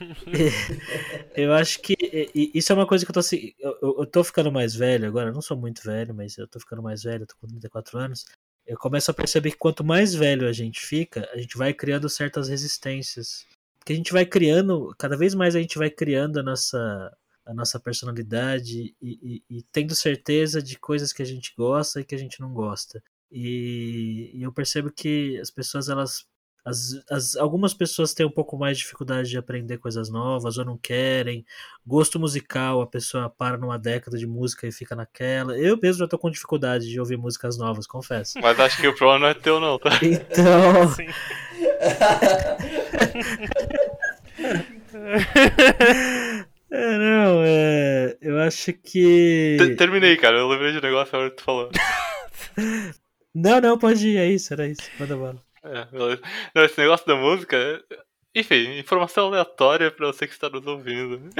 eu acho que isso é uma coisa que eu tô assim. Eu, eu tô ficando mais velho agora, eu não sou muito velho, mas eu tô ficando mais velho, eu tô com 34 anos. Eu começo a perceber que quanto mais velho a gente fica, a gente vai criando certas resistências. Porque a gente vai criando, cada vez mais a gente vai criando a nossa, a nossa personalidade e, e, e, tendo certeza de coisas que a gente gosta e que a gente não gosta. E, e eu percebo que as pessoas, elas. As, as, algumas pessoas têm um pouco mais de dificuldade de aprender coisas novas ou não querem. Gosto musical, a pessoa para numa década de música e fica naquela. Eu mesmo já tô com dificuldade de ouvir músicas novas, confesso. Mas acho que o problema não é teu, não, tá? Então. É, não, é. Eu acho que. terminei, cara. Eu lembrei de um negócio agora que tu falou. não, não, pode ir, é isso, era isso. Manda bala. É, beleza. Não, esse negócio da música. Enfim, informação aleatória pra você que está nos ouvindo.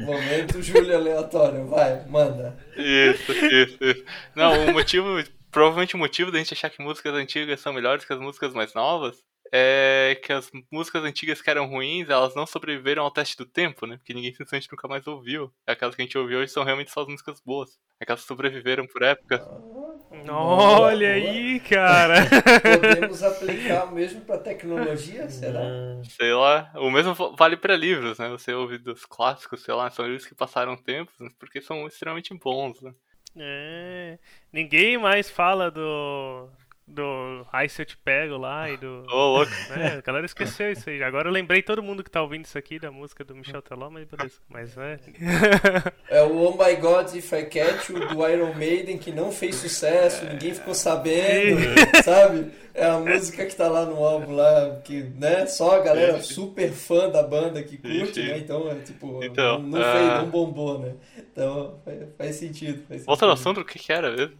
Momento Júlio aleatório, vai, manda. Isso, isso, isso. Não, o motivo. Provavelmente o motivo da gente achar que músicas antigas são melhores que as músicas mais novas é que as músicas antigas que eram ruins, elas não sobreviveram ao teste do tempo, né? Porque ninguém simplesmente nunca mais ouviu. Aquelas que a gente ouviu hoje são realmente só as músicas boas. Aquelas que sobreviveram por época. Olha aí, cara! Podemos aplicar mesmo pra tecnologia, será? Sei lá. O mesmo vale para livros, né? Você ouve dos clássicos, sei lá, são livros que passaram tempos, porque são extremamente bons, né? É. Ninguém mais fala do do Ai Se Eu Te Pego lá e do. Ô, oh, louco. Né? A galera esqueceu isso aí. Agora eu lembrei todo mundo que tá ouvindo isso aqui da música do Michel Teló, mas beleza. Mas né. É o Oh My God If I Catch You do Iron Maiden que não fez sucesso, ninguém ficou sabendo, sabe? É a música que tá lá no álbum lá, que, né, só a galera super fã da banda que curte, né? Então, é tipo, então, não, não, uh... fez, não bombou, né? Então, faz, sentido. Faz sentido. Volta no assunto, o que que era mesmo?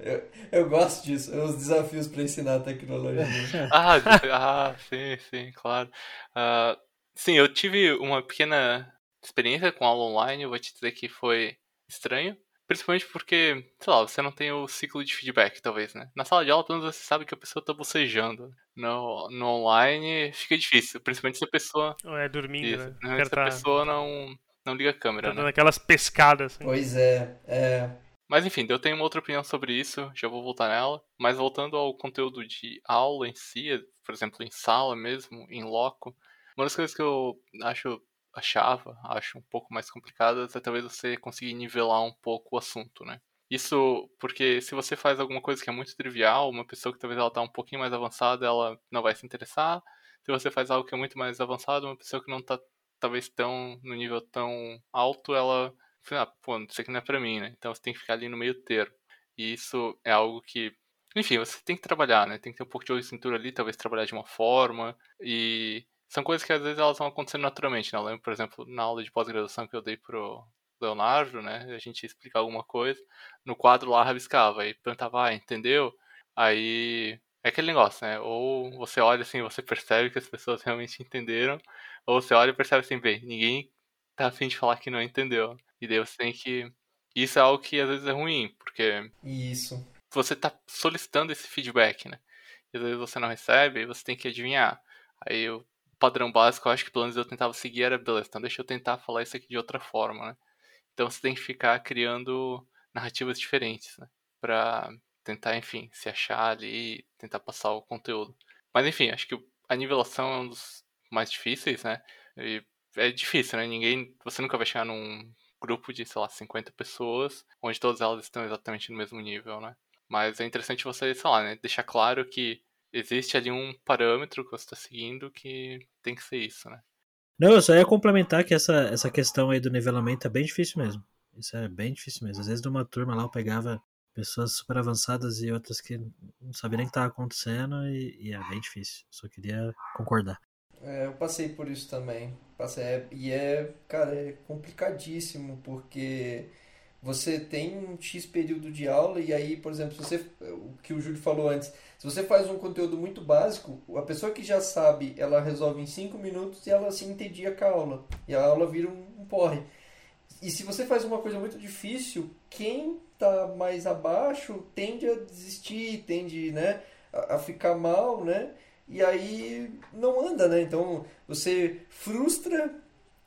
Eu, eu, gosto disso, os desafios para ensinar a tecnologia. ah, ah, sim, sim, claro. Uh, sim, eu tive uma pequena experiência com aula online, eu vou te dizer que foi estranho. Principalmente porque, sei lá, você não tem o ciclo de feedback, talvez, né? Na sala de aula, pelo menos você sabe que a pessoa tá bocejando. No, no online fica difícil, principalmente se a pessoa. Ou é dormindo, Isso, né? Se a pessoa não, não liga a câmera, tá dando né? aquelas pescadas. Assim. Pois é, é. Mas enfim, eu tenho uma outra opinião sobre isso, já vou voltar nela. Mas voltando ao conteúdo de aula em si, por exemplo, em sala mesmo, em loco, uma das coisas que eu acho achava, acho um pouco mais complicadas, é talvez você conseguir nivelar um pouco o assunto, né? Isso porque se você faz alguma coisa que é muito trivial, uma pessoa que talvez ela tá um pouquinho mais avançada, ela não vai se interessar. Se você faz algo que é muito mais avançado, uma pessoa que não tá talvez tão no nível tão alto, ela ah, pô, isso aqui não é pra mim, né? Então você tem que ficar ali no meio termo. E isso é algo que, enfim, você tem que trabalhar, né? Tem que ter um pouco de olho cintura ali, talvez trabalhar de uma forma e são coisas que às vezes elas vão acontecendo naturalmente, né? Eu lembro, por exemplo, na aula de pós-graduação que eu dei pro Leonardo, né? A gente ia explicar alguma coisa, no quadro lá rabiscava, aí perguntava, ah, entendeu? Aí é aquele negócio, né? Ou você olha assim, você percebe que as pessoas realmente entenderam, ou você olha e percebe assim, bem, ninguém tá afim de falar que não entendeu. E daí você tem que. Isso é algo que às vezes é ruim, porque. Isso. Você tá solicitando esse feedback, né? E às vezes você não recebe, e você tem que adivinhar. Aí o padrão básico, eu acho que pelo menos eu tentava seguir era, beleza, então deixa eu tentar falar isso aqui de outra forma, né? Então você tem que ficar criando narrativas diferentes, né? Pra tentar, enfim, se achar ali e tentar passar o conteúdo. Mas enfim, acho que a nivelação é um dos mais difíceis, né? E é difícil, né? Ninguém. Você nunca vai chegar num grupo de, sei lá, 50 pessoas, onde todas elas estão exatamente no mesmo nível, né? Mas é interessante você, sei lá, né, deixar claro que existe ali um parâmetro que você está seguindo que tem que ser isso, né? Não, eu só ia complementar que essa, essa questão aí do nivelamento é bem difícil mesmo. Isso é bem difícil mesmo. Às vezes numa turma lá eu pegava pessoas super avançadas e outras que não sabiam nem o que estava acontecendo e, e, é bem difícil. Só queria concordar. É, eu passei por isso também. Passei, é, e é, cara, é complicadíssimo porque você tem um X período de aula e aí, por exemplo, se você, o que o Júlio falou antes, se você faz um conteúdo muito básico, a pessoa que já sabe, ela resolve em 5 minutos e ela se entendia com a aula. E a aula vira um, um porre. E se você faz uma coisa muito difícil, quem está mais abaixo tende a desistir, tende né, a, a ficar mal, né? E aí não anda, né? Então você frustra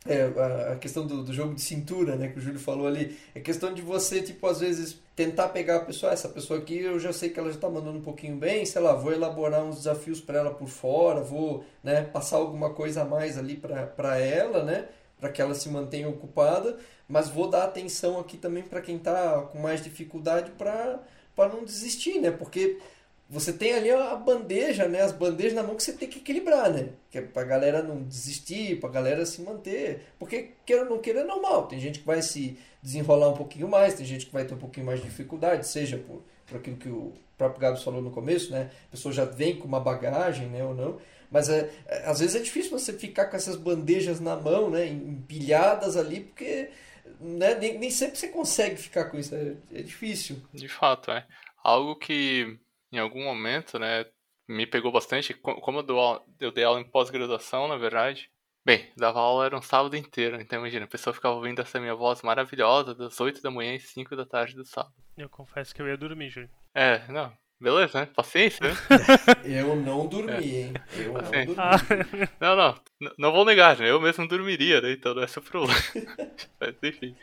é, a, questão do, do, jogo de cintura, né, que o Júlio falou ali, é questão de você, tipo, às vezes tentar pegar a pessoa, ah, essa pessoa aqui eu já sei que ela já está mandando um pouquinho bem, sei lá, vou elaborar uns desafios para ela por fora, vou, né, passar alguma coisa a mais ali para ela, né, para que ela se mantenha ocupada, mas vou dar atenção aqui também para quem está com mais dificuldade para não desistir, né, porque você tem ali a bandeja, né? As bandejas na mão que você tem que equilibrar, né? Que é pra galera não desistir, pra galera se manter. Porque, queira ou não queira, é normal. Tem gente que vai se desenrolar um pouquinho mais, tem gente que vai ter um pouquinho mais de dificuldade, seja por, por aquilo que o próprio Gabs falou no começo, né? A pessoa já vem com uma bagagem, né? Ou não. Mas é, é, às vezes é difícil você ficar com essas bandejas na mão, né? Empilhadas ali, porque né? nem, nem sempre você consegue ficar com isso. É, é difícil. De fato, é. Algo que em algum momento, né, me pegou bastante. Como eu, dou, eu dei aula em pós-graduação, na verdade. Bem, dava aula era um sábado inteiro, então imagina, a pessoa ficava ouvindo essa minha voz maravilhosa das 8 da manhã às 5 da tarde do sábado. Eu confesso que eu ia dormir, Júlio. É, não, beleza, né? Paciência, né? eu não dormi, é. hein? Eu Paciência. não dormi. Ah. Não, não, não vou negar, né? Eu mesmo dormiria, né? Então não é seu problema. Mas enfim.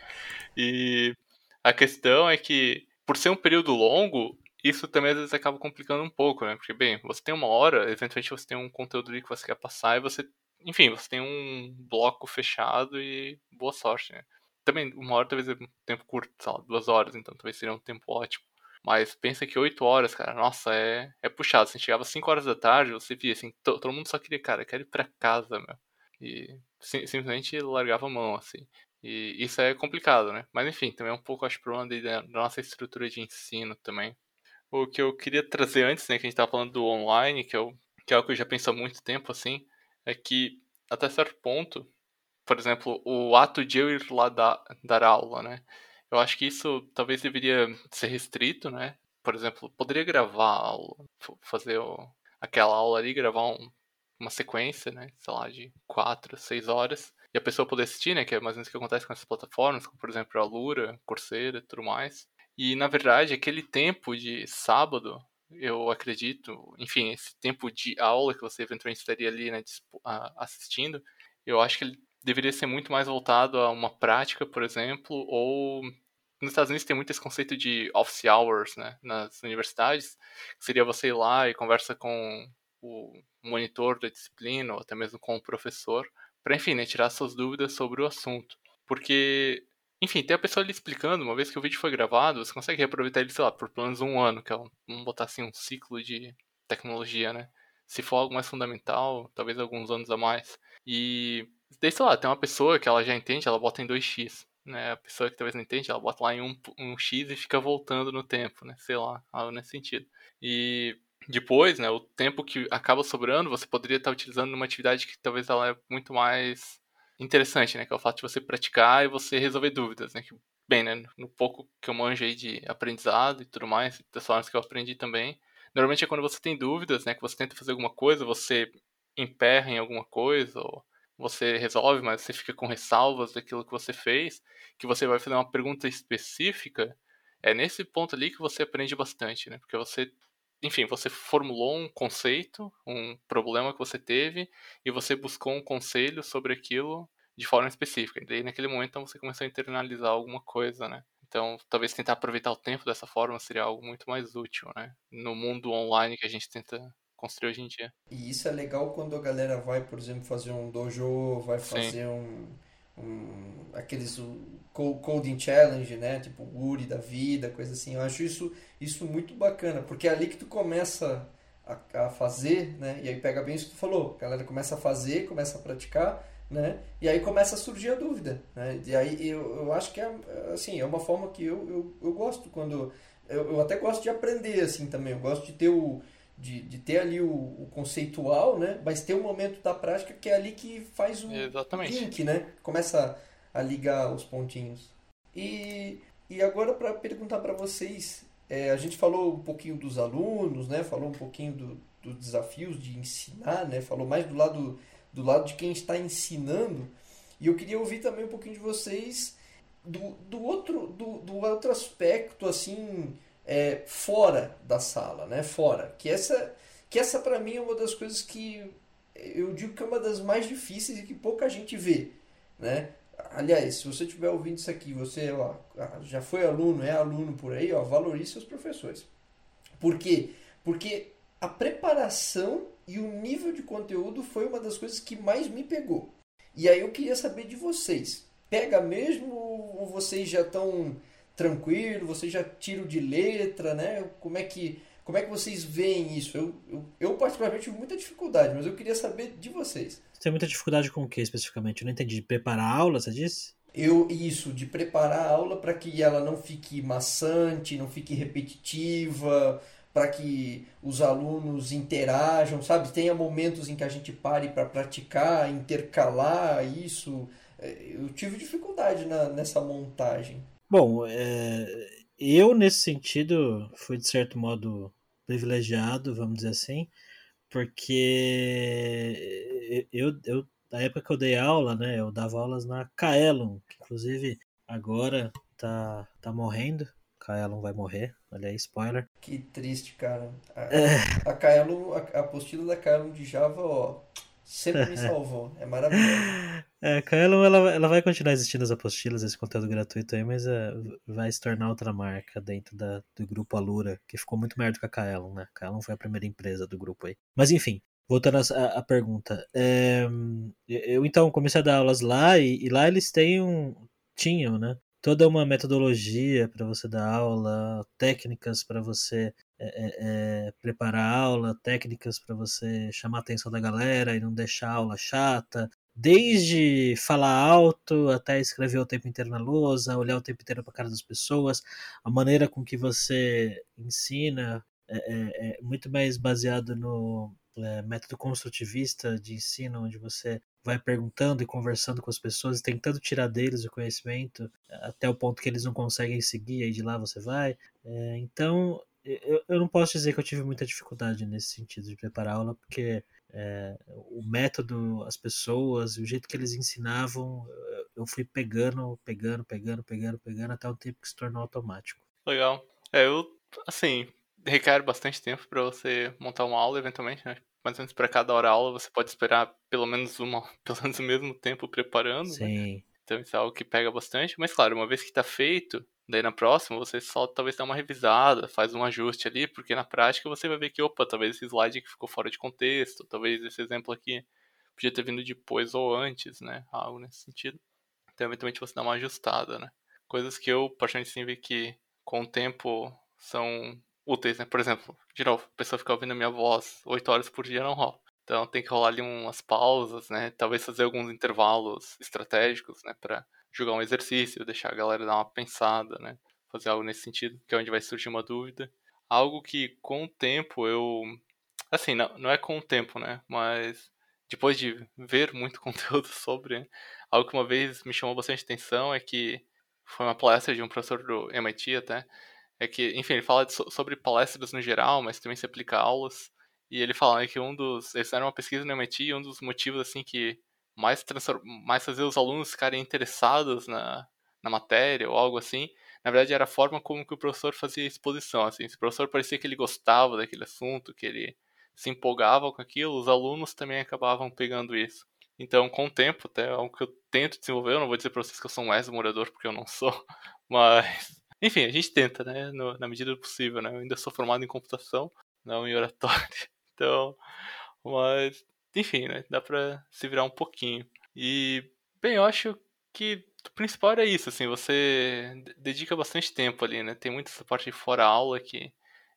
E a questão é que, por ser um período longo, isso também às vezes acaba complicando um pouco, né? Porque, bem, você tem uma hora, eventualmente você tem um conteúdo ali que você quer passar e você, enfim, você tem um bloco fechado e boa sorte, né? Também, uma hora talvez é um tempo curto, sei lá, duas horas, então talvez seria um tempo ótimo. Mas pensa que oito horas, cara, nossa, é, é puxado. Você chegava às cinco horas da tarde, você via assim, todo mundo só queria, cara, quero ir pra casa, meu. E sim, simplesmente largava a mão, assim. E isso é complicado, né? Mas enfim, também é um pouco, acho, problema da nossa estrutura de ensino também o que eu queria trazer antes, né, que a gente estava falando do online, que, eu, que é algo que eu já penso há muito tempo, assim, é que até certo ponto, por exemplo, o ato de eu ir lá dar, dar aula, né, eu acho que isso talvez deveria ser restrito, né, por exemplo, poderia gravar a aula, fazer o, aquela aula ali, gravar um, uma sequência, né, sei lá, de quatro, seis horas, e a pessoa poder assistir, né, que é mais ou menos o que acontece com essas plataformas, como por exemplo a Lura, Coursera e tudo mais, e na verdade, aquele tempo de sábado, eu acredito, enfim, esse tempo de aula que você eventualmente estaria ali né, assistindo, eu acho que ele deveria ser muito mais voltado a uma prática, por exemplo, ou nos Estados Unidos tem muito esse conceito de office hours, né, nas universidades, seria você ir lá e conversa com o monitor da disciplina, ou até mesmo com o professor, para, enfim, né, tirar suas dúvidas sobre o assunto. Porque enfim, tem a pessoa ali explicando, uma vez que o vídeo foi gravado, você consegue reaproveitar ele, sei lá, por pelo menos um ano, que é um, vamos botar assim, um ciclo de tecnologia, né? Se for algo mais fundamental, talvez alguns anos a mais. E sei lá, tem uma pessoa que ela já entende, ela bota em 2x. Né? A pessoa que talvez não entende, ela bota lá em 1, um, um x e fica voltando no tempo, né? Sei lá, algo nesse sentido. E depois, né, o tempo que acaba sobrando, você poderia estar utilizando numa atividade que talvez ela é muito mais interessante, né? Que é o fato de você praticar e você resolver dúvidas, né? Que, bem, né? No pouco que eu manjo aí de aprendizado e tudo mais, das formas que eu aprendi também, normalmente é quando você tem dúvidas, né? Que você tenta fazer alguma coisa, você emperra em alguma coisa, ou você resolve, mas você fica com ressalvas daquilo que você fez, que você vai fazer uma pergunta específica, é nesse ponto ali que você aprende bastante, né? Porque você enfim, você formulou um conceito, um problema que você teve, e você buscou um conselho sobre aquilo de forma específica. E daí, naquele momento, então, você começou a internalizar alguma coisa, né? Então, talvez tentar aproveitar o tempo dessa forma seria algo muito mais útil, né? No mundo online que a gente tenta construir hoje em dia. E isso é legal quando a galera vai, por exemplo, fazer um dojo, vai fazer um, um, aqueles coding challenge, né? Tipo o Uri da vida, coisa assim. Eu acho isso, isso muito bacana, porque é ali que tu começa a, a fazer, né? E aí pega bem isso que tu falou. A galera começa a fazer, começa a praticar, né? E aí começa a surgir a dúvida, né? E aí eu, eu acho que é, assim, é uma forma que eu, eu, eu gosto quando... Eu, eu até gosto de aprender, assim, também. Eu gosto de ter o... De, de ter ali o, o conceitual, né? Mas ter o momento da prática que é ali que faz o Exatamente. link, né? Começa a, a ligar os pontinhos. E, e agora para perguntar para vocês, é, a gente falou um pouquinho dos alunos, né? Falou um pouquinho do, dos desafios de ensinar, né? Falou mais do lado do lado de quem está ensinando. E eu queria ouvir também um pouquinho de vocês do, do outro do, do outro aspecto assim é, fora da sala, né? Fora, que essa que essa para mim é uma das coisas que eu digo que é uma das mais difíceis e que pouca gente vê, né? Aliás, se você estiver ouvindo isso aqui, você ó, já foi aluno, é aluno por aí, ó, valorize seus professores. Por quê? Porque a preparação e o nível de conteúdo foi uma das coisas que mais me pegou. E aí eu queria saber de vocês. Pega mesmo ou vocês já estão tranquilos, vocês já tiram de letra, né? Como é que, como é que vocês veem isso? Eu, eu, eu particularmente tive muita dificuldade, mas eu queria saber de vocês. Você tem muita dificuldade com o que especificamente? Eu não entendi. De preparar a aula, você disse? Eu, isso, de preparar a aula para que ela não fique maçante, não fique repetitiva, para que os alunos interajam, sabe? Tenha momentos em que a gente pare para praticar, intercalar isso. É, eu tive dificuldade na, nessa montagem. Bom, é, eu nesse sentido fui de certo modo privilegiado, vamos dizer assim, porque eu, eu na época que eu dei aula, né, eu dava aulas na Kaelon, que inclusive agora tá, tá morrendo. Kaelon vai morrer, olha aí, spoiler. Que triste, cara. A, é. a Kaelon, a, a apostila da Kaelon de Java, ó, sempre me salvou. É maravilhoso. É, Kaelon, ela, ela vai continuar existindo as apostilas, esse conteúdo gratuito aí, mas é, vai se tornar outra marca dentro da, do grupo Alura, que ficou muito melhor do que a Kaelon, né? A Kaelon foi a primeira empresa do grupo aí. Mas enfim, voltando à pergunta. É, eu então comecei a dar aulas lá e, e, lá eles têm um, tinham, né? Toda uma metodologia para você dar aula, técnicas para você é, é, preparar a aula, técnicas para você chamar a atenção da galera e não deixar a aula chata, desde falar alto até escrever o tempo inteiro na lousa, olhar o tempo inteiro para a cara das pessoas, a maneira com que você ensina é, é, é muito mais baseado no é, método construtivista de ensino, onde você vai perguntando e conversando com as pessoas, tentando tirar deles o conhecimento até o ponto que eles não conseguem seguir, aí de lá você vai. É, então, eu, eu não posso dizer que eu tive muita dificuldade nesse sentido de preparar aula, porque é, o método, as pessoas, o jeito que eles ensinavam, eu fui pegando, pegando, pegando, pegando, pegando, até o tempo que se tornou automático. Legal. É, eu, assim, requer bastante tempo para você montar uma aula, eventualmente, né? Mais ou menos para cada hora aula, você pode esperar pelo menos uma, pelo menos o mesmo tempo preparando. Né? Sim. Né? Então isso é algo que pega bastante. Mas claro, uma vez que está feito, daí na próxima você só talvez dá uma revisada, faz um ajuste ali, porque na prática você vai ver que, opa, talvez esse slide aqui ficou fora de contexto, talvez esse exemplo aqui podia ter vindo depois ou antes, né? Algo nesse sentido. Então eventualmente você dá uma ajustada, né? Coisas que eu, particularmente, sim, vi que com o tempo são úteis, né? Por exemplo, de novo, a pessoa ficar ouvindo minha voz 8 horas por dia não rola. Então tem que rolar ali umas pausas, né? Talvez fazer alguns intervalos estratégicos, né? Para jogar um exercício, deixar a galera dar uma pensada, né? Fazer algo nesse sentido, que é onde vai surgir uma dúvida. Algo que com o tempo eu. Assim, não, não é com o tempo, né? Mas depois de ver muito conteúdo sobre, né? algo que uma vez me chamou bastante atenção é que foi uma palestra de um professor do MIT até. É que, enfim, ele fala de, sobre palestras no geral, mas também se aplica a aulas. E ele fala né, que um dos. Eles fizeram uma pesquisa no MIT e um dos motivos assim que mais, mais fazer os alunos ficarem interessados na, na matéria ou algo assim, na verdade era a forma como que o professor fazia exposição. Assim, se o professor parecia que ele gostava daquele assunto, que ele se empolgava com aquilo, os alunos também acabavam pegando isso. Então, com o tempo, até é algo que eu tento desenvolver, eu não vou dizer para vocês que eu sou um ex-morador, porque eu não sou, mas enfim, a gente tenta, né, no, na medida do possível, né? Eu ainda sou formado em computação, não em oratória. Então, mas, enfim, né? Dá pra se virar um pouquinho. E, bem, eu acho que o principal era isso, assim, você dedica bastante tempo ali, né? Tem muita essa parte fora aula que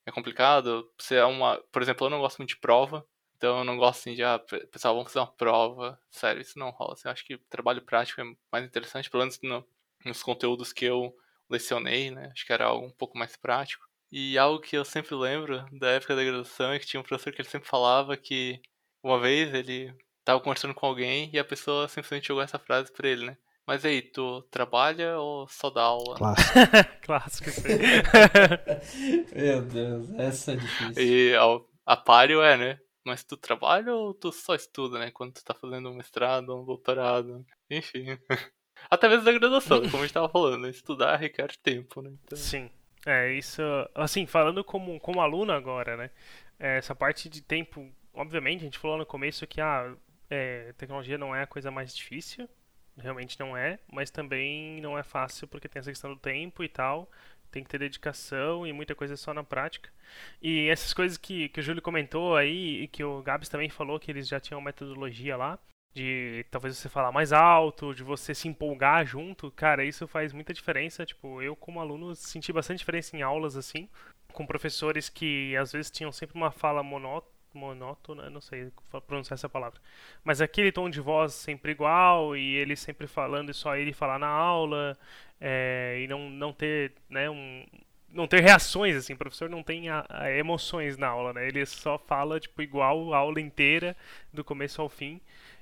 é complicado. Você é uma, por exemplo, eu não gosto muito de prova, então eu não gosto assim de, ah, pessoal, vamos fazer uma prova. Sério, isso não rola. Assim, eu acho que trabalho prático é mais interessante, pelo menos no, nos conteúdos que eu lecionei, né? Acho que era algo um pouco mais prático. E algo que eu sempre lembro da época da graduação é que tinha um professor que ele sempre falava que uma vez ele tava conversando com alguém e a pessoa simplesmente jogou essa frase pra ele, né? Mas aí, tu trabalha ou só dá aula? Clássico. Clássico, isso Meu Deus, essa é difícil. E a, a páreo é, né? Mas tu trabalha ou tu só estuda, né? Quando tu tá fazendo um mestrado, um doutorado, enfim. Até mesmo da graduação, como a gente tava falando, né? estudar requer tempo, né? Então... Sim. É, isso. Assim, falando como, como aluno agora, né? É, essa parte de tempo, obviamente, a gente falou no começo que a ah, é, tecnologia não é a coisa mais difícil, realmente não é, mas também não é fácil porque tem essa questão do tempo e tal, tem que ter dedicação e muita coisa só na prática. E essas coisas que, que o Júlio comentou aí e que o Gabs também falou que eles já tinham metodologia lá, de talvez você falar mais alto, de você se empolgar junto, cara, isso faz muita diferença. Tipo, eu como aluno senti bastante diferença em aulas assim, com professores que às vezes tinham sempre uma fala monótona monótona, não sei pronunciar essa palavra. Mas aquele tom de voz sempre igual e ele sempre falando e só ele falar na aula é, e não, não ter, né, um, não ter reações assim, o professor não tem a, a emoções na aula, né? Ele só fala tipo igual a aula inteira do começo ao fim.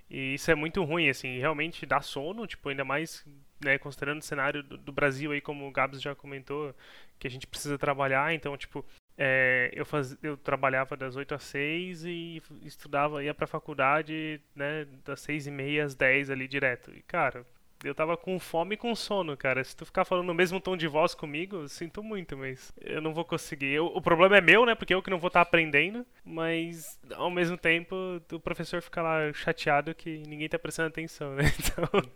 E isso é muito ruim, assim, realmente dá sono, tipo, ainda mais, né, considerando o cenário do, do, Brasil aí, como o Gabs já comentou, que a gente precisa trabalhar, então, tipo, é, eu, faz, eu trabalhava das 8 às 6 e estudava, ia pra faculdade, né, das 6 e meia às 10 ali direto. E, cara, eu tava com fome e com sono, cara. Se tu ficar falando no mesmo tom de voz comigo, eu sinto muito, mas eu não vou conseguir. Eu, o problema é meu, né? Porque eu que não vou estar tá aprendendo, mas ao mesmo tempo o professor fica lá chateado que ninguém tá prestando atenção, né? Então...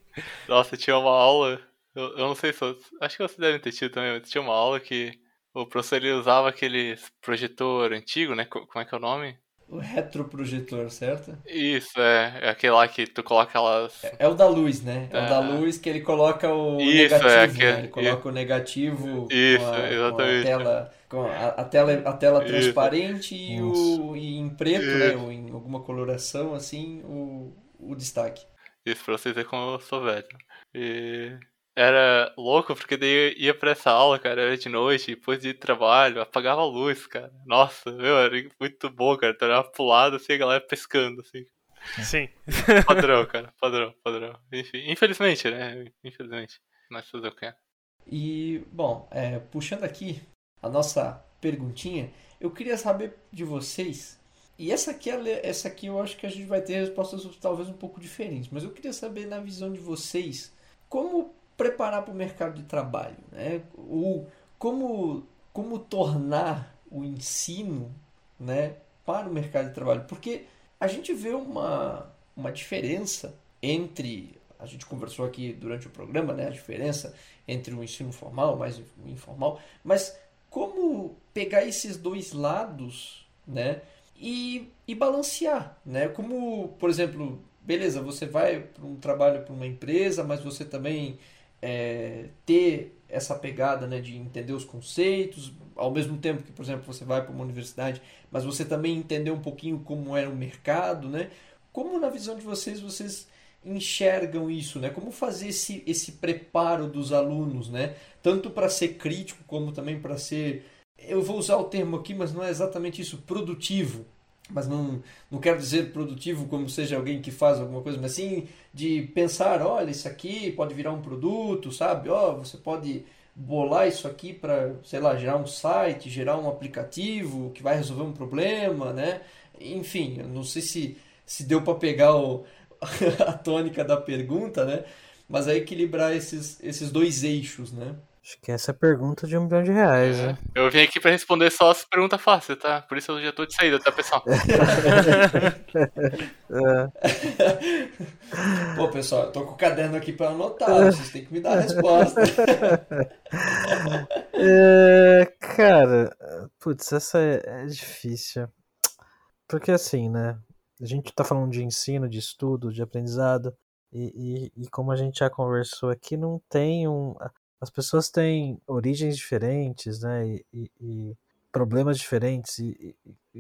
Nossa, tinha uma aula, eu, eu não sei se. Acho que você deve ter tido também, mas tinha uma aula que o professor ele usava aquele projetor antigo, né? Como é que é o nome? O retroprojetor, certo? Isso, é. É aquele lá que tu coloca elas. É, é o da luz, né? É, é, o da luz que ele coloca o isso, negativo, é, que... né? Ele coloca isso. o negativo isso, com, a, exatamente. com a tela, com a, a tela, a tela transparente e, o, e em preto, né? né? Ou em alguma coloração, assim, o, o destaque. Isso, pra vocês verem como eu sou velho. E era louco, porque daí ia pra essa aula, cara, era de noite, depois de trabalho, apagava a luz, cara. Nossa, meu, era muito bom, cara. Tu era pro lado, assim, a galera pescando, assim. Sim. Padrão, cara, padrão, padrão. Enfim, infelizmente, né? Infelizmente. Mas fazer o quê? E, bom, é, puxando aqui a nossa perguntinha, eu queria saber de vocês. E essa aqui, essa aqui eu acho que a gente vai ter respostas talvez um pouco diferentes, mas eu queria saber na visão de vocês como preparar para o mercado de trabalho, né? O, como, como tornar o ensino né, para o mercado de trabalho. Porque a gente vê uma, uma diferença entre, a gente conversou aqui durante o programa, né, a diferença entre o ensino formal mais o informal, mas como pegar esses dois lados né, e, e balancear, né? Como, por exemplo, beleza, você vai para um trabalho para uma empresa, mas você também é, ter essa pegada né, de entender os conceitos, ao mesmo tempo que, por exemplo, você vai para uma universidade, mas você também entender um pouquinho como era o mercado, né? Como na visão de vocês, vocês enxergam isso, né? Como fazer esse, esse preparo dos alunos, né? Tanto para ser crítico como também para ser, eu vou usar o termo aqui, mas não é exatamente isso, produtivo, mas não, não quero dizer produtivo como seja alguém que faz alguma coisa, mas sim de pensar, olha, isso aqui pode virar um produto, sabe? Ó, oh, você pode bolar isso aqui para, sei lá, gerar um site, gerar um aplicativo que vai resolver um problema, né? Enfim, eu não sei se, se deu para pegar o, a tônica da pergunta, né? Mas é equilibrar esses, esses dois eixos, né? Acho que essa é a pergunta de um milhão de reais, é. né? Eu vim aqui pra responder só as perguntas fáceis, tá? Por isso eu já tô de saída, tá, pessoal? é. Pô, pessoal, eu tô com o caderno aqui pra anotar, vocês têm que me dar a resposta. é, cara, putz, essa é, é difícil. porque assim, né? A gente está falando de ensino, de estudo, de aprendizado, e, e, e, como a gente já conversou aqui, não tem um. As pessoas têm origens diferentes, né? E, e problemas diferentes, e,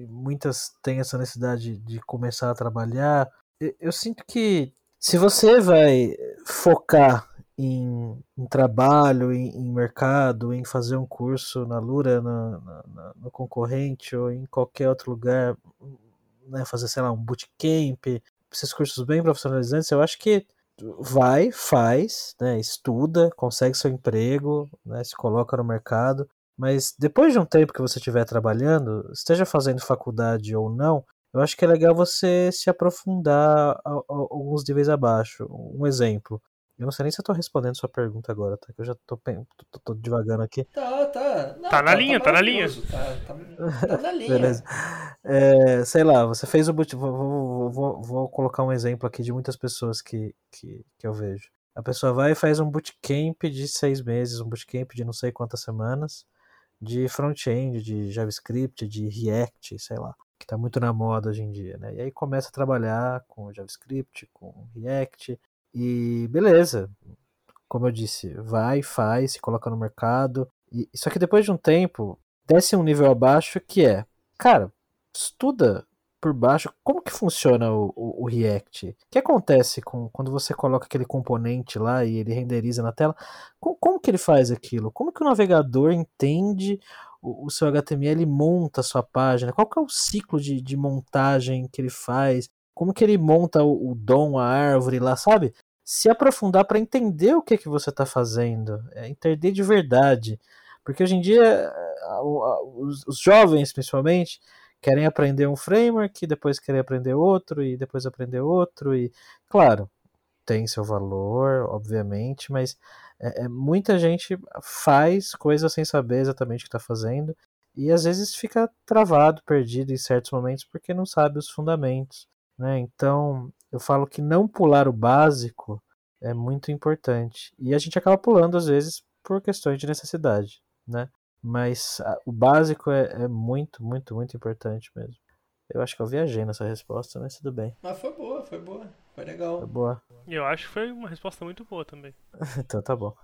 muitas têm essa necessidade de começar a trabalhar. Eu sinto que se você vai focar em, em trabalho, em, em, mercado, em fazer um curso na Lura, na, na, no concorrente ou em qualquer outro lugar, né, fazer, sei lá, um bootcamp, esses cursos bem profissionalizantes, eu acho que vai, faz, né, estuda, consegue seu emprego, né, se coloca no mercado, mas depois de um tempo que você estiver trabalhando, esteja fazendo faculdade ou não, eu acho que é legal você se aprofundar alguns níveis abaixo. Um exemplo, eu não sei nem se eu tô respondendo sua pergunta agora, tá? Que eu já tô, tô, tô devagando aqui. Tá, tá. Não, tá, na tá, linha, tá, tá na linha. Tá, tá, tá na linha. Beleza. É, sei lá, você fez o boot... Vou, vou, vou, vou, colocar um exemplo aqui de muitas pessoas que, que, que eu vejo. A pessoa vai e faz um bootcamp de seis meses, um bootcamp de não sei quantas semanas, de front-end, de JavaScript, de React, sei lá, que tá muito na moda hoje em dia, né? E aí começa a trabalhar com JavaScript, com React, e beleza, como eu disse, vai, faz, se coloca no mercado. E, só que depois de um tempo, desce um nível abaixo que é, cara, estuda por baixo como que funciona o, o, o, React. O que acontece com quando você coloca aquele componente lá e ele renderiza na tela? Como, como que ele faz aquilo? Como que o navegador entende o, o seu HTML e monta a sua página? Qual que é o ciclo de, de montagem que ele faz? Como que ele monta o, o dom, a árvore lá, sabe? Se aprofundar para entender o que que você está fazendo, é, entender de verdade. Porque hoje em dia, os, os jovens, principalmente, querem aprender um framework, depois querem aprender outro, e depois aprender outro, e claro, tem seu valor, obviamente, mas é, é, muita gente faz coisas sem saber exatamente o que está fazendo, e às vezes fica travado, perdido em certos momentos, porque não sabe os fundamentos. Né? Então, eu falo que não pular o básico é muito importante. E a gente acaba pulando, às vezes, por questões de necessidade. Né? Mas a, o básico é, é, muito, muito, muito importante mesmo. Eu acho que eu viajei nessa resposta, mas tudo bem. Mas foi boa, foi boa. Foi legal. Foi boa. E eu acho que foi uma resposta muito boa também. então tá bom.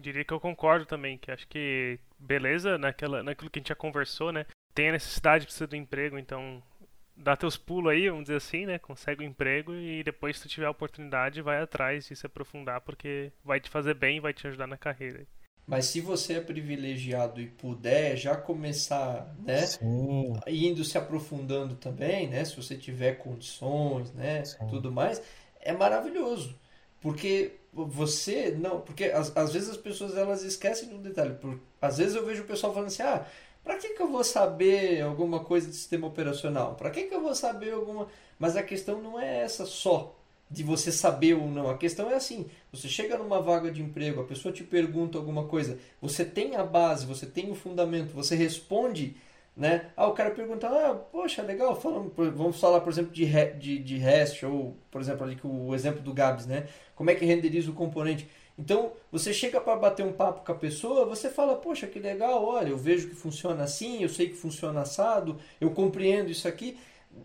Diria que eu concordo também, que acho que beleza naquela, naquilo que a gente já conversou, né? Tem a necessidade, precisa do emprego, então dá teus pulos aí, vamos dizer assim, né? Consegue um emprego e depois, se tu tiver a oportunidade, vai atrás de se aprofundar, porque vai te fazer bem e vai te ajudar na carreira. Mas se você é privilegiado e puder já começar, né, Sim. indo se aprofundando também, né, se você tiver condições, né, Sim. tudo mais, é maravilhoso, porque você não, porque às, às vezes as pessoas elas esquecem de um detalhe, por, às vezes eu vejo o pessoal falando assim, ah, para que, que eu vou saber alguma coisa de sistema operacional? Para que, que eu vou saber alguma. Mas a questão não é essa só, de você saber ou não. A questão é assim: você chega numa vaga de emprego, a pessoa te pergunta alguma coisa, você tem a base, você tem o fundamento, você responde. Né? Ah, o cara pergunta, ah, poxa, legal, falando, vamos falar, por exemplo, de, de, de REST, ou, por exemplo, ali o exemplo do Gabs, né? Como é que renderiza o componente? Então, você chega para bater um papo com a pessoa, você fala, poxa, que legal, olha, eu vejo que funciona assim, eu sei que funciona assado, eu compreendo isso aqui.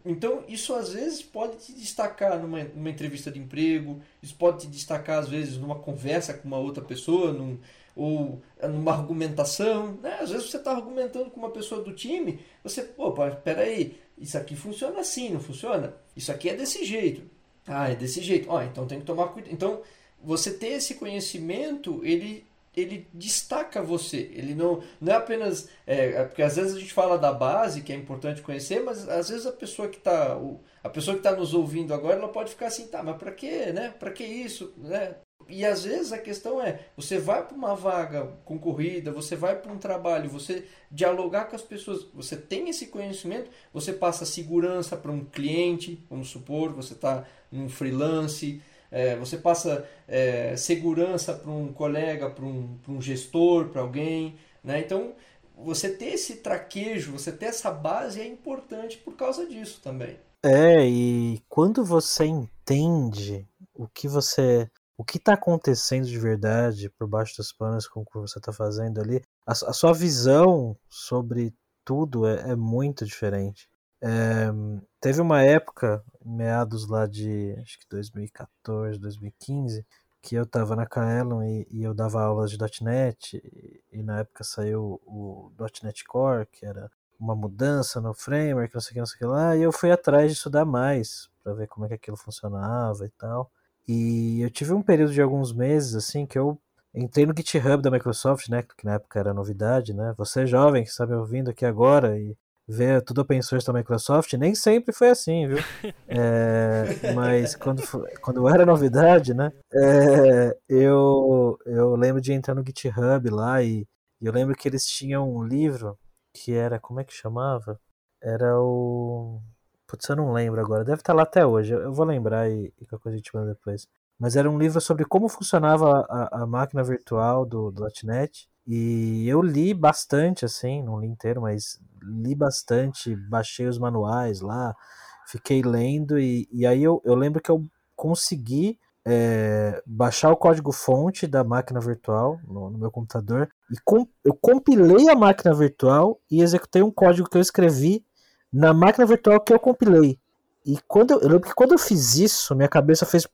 Então, isso às vezes pode te destacar numa, numa entrevista de emprego, isso pode te destacar às vezes numa conversa com uma outra pessoa, num, ou numa argumentação. Né? Às vezes você está argumentando com uma pessoa do time, você, pô, peraí, isso aqui funciona assim, não funciona? Isso aqui é desse jeito. Ah, é desse jeito. Ó, então tem que tomar cuidado. Então, você ter esse conhecimento, ele ele destaca você. Ele não, não é apenas. É, é, porque às vezes a gente fala da base, que é importante conhecer, mas às vezes a pessoa que está. A pessoa que está nos ouvindo agora, ela pode ficar assim, tá, mas para quê, né? Para que isso, né? E às vezes a questão é, você vai para uma vaga concorrida, você vai para um trabalho, você dialogar com as pessoas, você tem esse conhecimento, você passa segurança para um cliente, vamos supor, você está num freelance, é, você passa é, segurança para um colega, para um, um gestor, para alguém. Né? Então, você ter esse traquejo, você ter essa base é importante por causa disso também. É, e quando você entende o que você. O que está acontecendo de verdade por baixo dos panos com o que você está fazendo ali, a, a, sua visão sobre tudo é, é muito diferente. É, teve uma época, meados lá de acho que 2014, 2015, que eu estava na Kaelon e, e, eu dava aulas de .NET e, e, na época saiu o .NET Core, que era uma mudança no framework, não sei o que, não sei o que lá, e eu fui atrás de estudar mais para ver como é que aquilo funcionava e tal. E eu tive um período de alguns meses assim que eu entrei no GitHub da Microsoft, né, que na época era novidade, né? Você jovem que está me ouvindo aqui agora e vê tudo open source da Microsoft, nem sempre foi assim, viu? É, mas quando, quando era novidade, né? É, eu, eu lembro de entrar no GitHub lá e, e eu lembro que eles tinham um livro que era, como é que chamava? Era o. Putz, eu não lembro agora, deve estar lá até hoje, eu vou lembrar e, e qualquer coisa a gente manda depois. Mas era um livro sobre como funcionava a, a máquina virtual do, do .NET e eu li bastante, assim, não li inteiro, mas li bastante, baixei os manuais lá, fiquei lendo, e, e aí eu, eu lembro que eu consegui é, baixar o código-fonte da máquina virtual no, no meu computador, e com, eu compilei a máquina virtual e executei um código que eu escrevi na máquina virtual que eu compilei. E quando eu, eu lembro que quando eu fiz isso, minha cabeça fez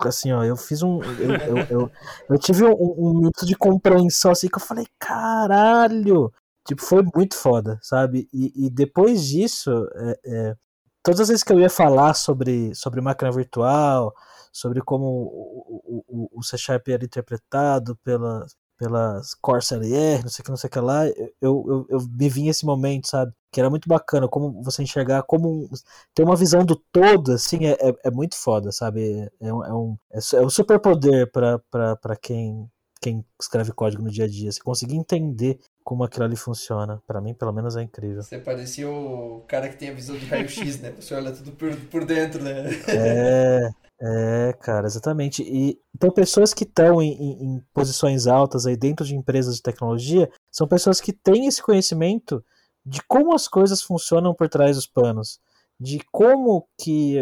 assim, ó, eu fiz um. Eu, eu, eu, eu tive um, um, minuto de compreensão assim que eu falei, caralho! Tipo, foi muito foda, sabe? E, e depois disso, é, é, todas as vezes que eu ia falar sobre, sobre máquina virtual, sobre como o, o, o C Sharp era interpretado pela, pelas Corsa LR, não sei o que, não sei o que lá, eu, eu, eu me vi esse momento, sabe? Que era muito bacana, como você enxergar, como ter uma visão do todo, assim, é, é, é muito foda, sabe? É, um, é um, é um super poder para quem, quem escreve código no dia a dia. Você conseguir entender como aquilo ali funciona. para mim, pelo menos, é incrível. Você parecia o cara que tem a visão de raio-x, né? Você olha tudo por, por dentro, né? É, é, cara, exatamente. E então pessoas que estão em, em, em, posições altas aí dentro de empresas de tecnologia são pessoas que têm esse conhecimento de como as coisas funcionam por trás dos panos, de como que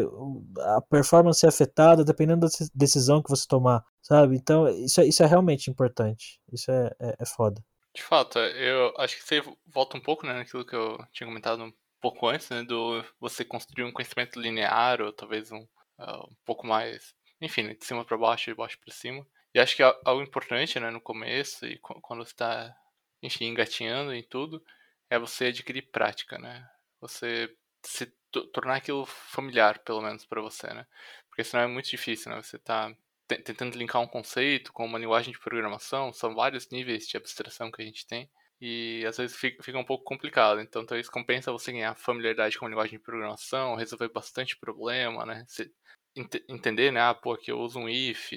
a performance é afetada dependendo da decisão que você tomar, sabe? Então isso é, isso é realmente importante. Isso é, é, é foda. De fato, eu acho que você volta um pouco né, naquilo que eu tinha comentado um pouco antes, né, do você construir um conhecimento linear ou talvez um uh, um pouco mais, enfim, de cima para baixo de baixo para cima. E acho que é algo importante, né, no começo e quando você está, enfim, engatinhando em tudo, é você adquirir prática, né? Você se tornar aquilo familiar, pelo menos para você, né? Porque senão é muito difícil, né? Você está tentando linkar um conceito com uma linguagem de programação, são vários níveis de abstração que a gente tem e às vezes fica, um pouco complicado. Então, talvez compensa você ganhar familiaridade com a linguagem de programação, resolver bastante problema, né? Se, ent entender, né? Ah, pô, aqui eu uso um if,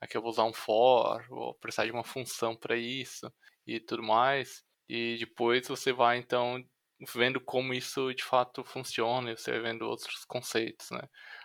aqui eu vou usar um for, vou precisar de uma função para isso e tudo mais. E depois você vai, então, vendo como isso de fato funciona e você vai vendo outros conceitos, né?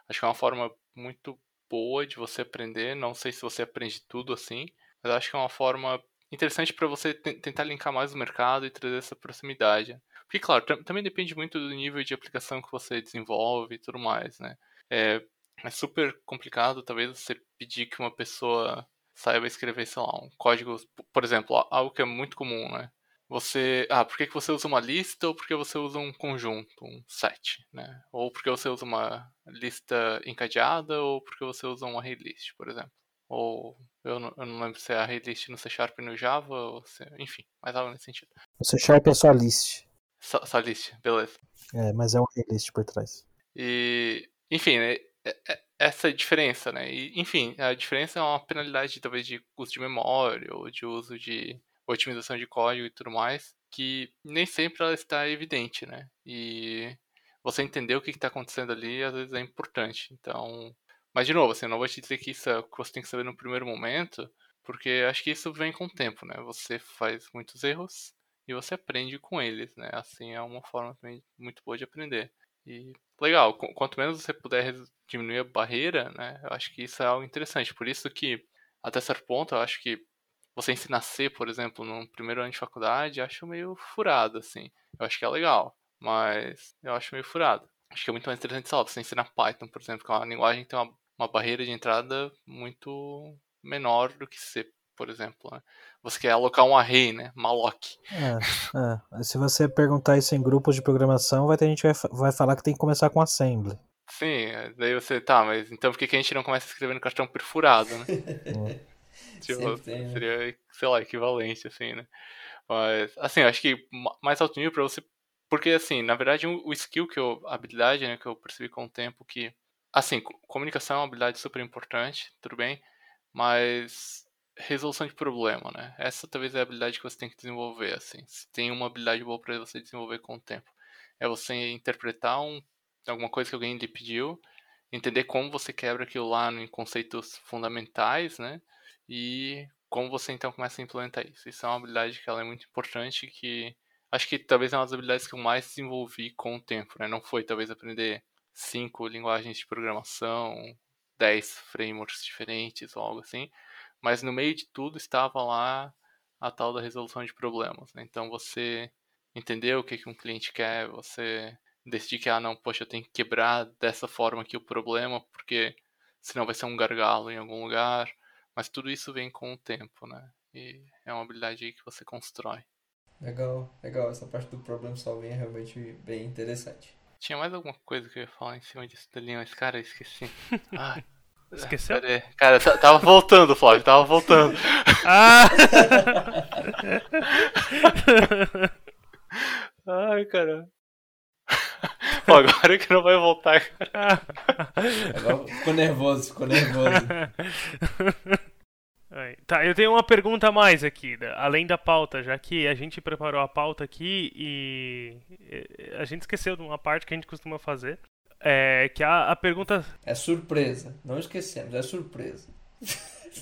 Acho que é uma forma muito boa de você aprender. Não sei se você aprende tudo assim, mas acho que é uma forma interessante para você tentar linkar mais o mercado e trazer essa proximidade. Porque, claro, também depende muito do nível de aplicação que você desenvolve e tudo mais, né? É, é super complicado, talvez, você pedir que uma pessoa saiba escrever, sei lá, um código, por exemplo, algo que é muito comum, né? Você, ah, por que, que você usa uma lista ou por que você usa um conjunto, um set, né? Ou por que você usa uma lista encadeada ou por que você usa um array list, por exemplo. Ou eu não, eu não lembro se é array list no C Sharp e no Java, ou se, enfim, mais algo nesse sentido. O C Sharp é só list. Só, só list, beleza. É, mas é um array list por trás. E, enfim, né, é, é, essa diferença, né? E, enfim, a diferença é uma penalidade talvez de uso de memória ou de uso de otimização de código e tudo mais, que nem sempre ela está evidente, né? E você entender o que está acontecendo ali às vezes é importante. Então, mas, de novo, assim, eu não vou te dizer que isso é o que você tem que saber no primeiro momento, porque acho que isso vem com o tempo, né? Você faz muitos erros e você aprende com eles, né? Assim é uma forma também muito boa de aprender. E legal, quanto menos você puder diminuir a barreira, né? Eu acho que isso é algo interessante. Por isso que, até certo ponto, eu acho que você ensinar C, por exemplo, no primeiro ano de faculdade, eu acho meio furado, assim. Eu acho que é legal, mas eu acho meio furado. Acho que é muito mais interessante, sei lá, você ensinar Python, por exemplo, que é uma linguagem que tem uma uma barreira de entrada muito menor do que C, por exemplo. Né? Você quer alocar um array, né? malloc. É, é. Se você perguntar isso em grupos de programação, vai ter gente que vai, vai falar que tem que começar com assembly. Sim, daí você, tá, mas então por que, que a gente não começa escrevendo cartão perfurado, né? tipo, tem, né? seria, sei lá, equivalente, assim, né? Mas, assim, eu acho que mais alto nível pra você. Porque, assim, na verdade, o skill que eu. A habilidade, né, que eu percebi com o tempo que. Assim, comunicação é uma habilidade super importante, tudo bem, mas resolução de problema, né? Essa talvez é a habilidade que você tem que desenvolver, assim. Se tem uma habilidade boa para você desenvolver com o tempo. É você interpretar um, alguma coisa que alguém lhe pediu, entender como você quebra aquilo lá em conceitos fundamentais, né? E como você então começa a implementar isso. Isso é uma habilidade que ela é muito importante, que acho que talvez é uma das habilidades que eu mais desenvolvi com o tempo, né? Não foi talvez aprender cinco linguagens de programação, dez frameworks diferentes ou algo assim, mas no meio de tudo estava lá a tal da resolução de problemas. Né? Então você entendeu o que, que um cliente quer, você decidir que, ah, não, poxa, eu tenho que quebrar dessa forma aqui o problema, porque senão vai ser um gargalo em algum lugar. Mas tudo isso vem com o tempo, né? E é uma habilidade aí que você constrói. Legal, legal. Essa parte do problem solving é realmente bem interessante. Tinha mais alguma coisa que eu ia falar em cima disso dali, mas cara, eu esqueci. Ai. Esqueceu? Cara, tava voltando, Flávio, tava voltando. Ah! Ai, cara. Agora que não vai voltar, cara. Agora ficou nervoso, ficou nervoso. Tá, eu tenho uma pergunta a mais aqui, além da pauta, já que a gente preparou a pauta aqui e a gente esqueceu de uma parte que a gente costuma fazer, é, que a, a pergunta. É surpresa. Não esquecemos, é surpresa.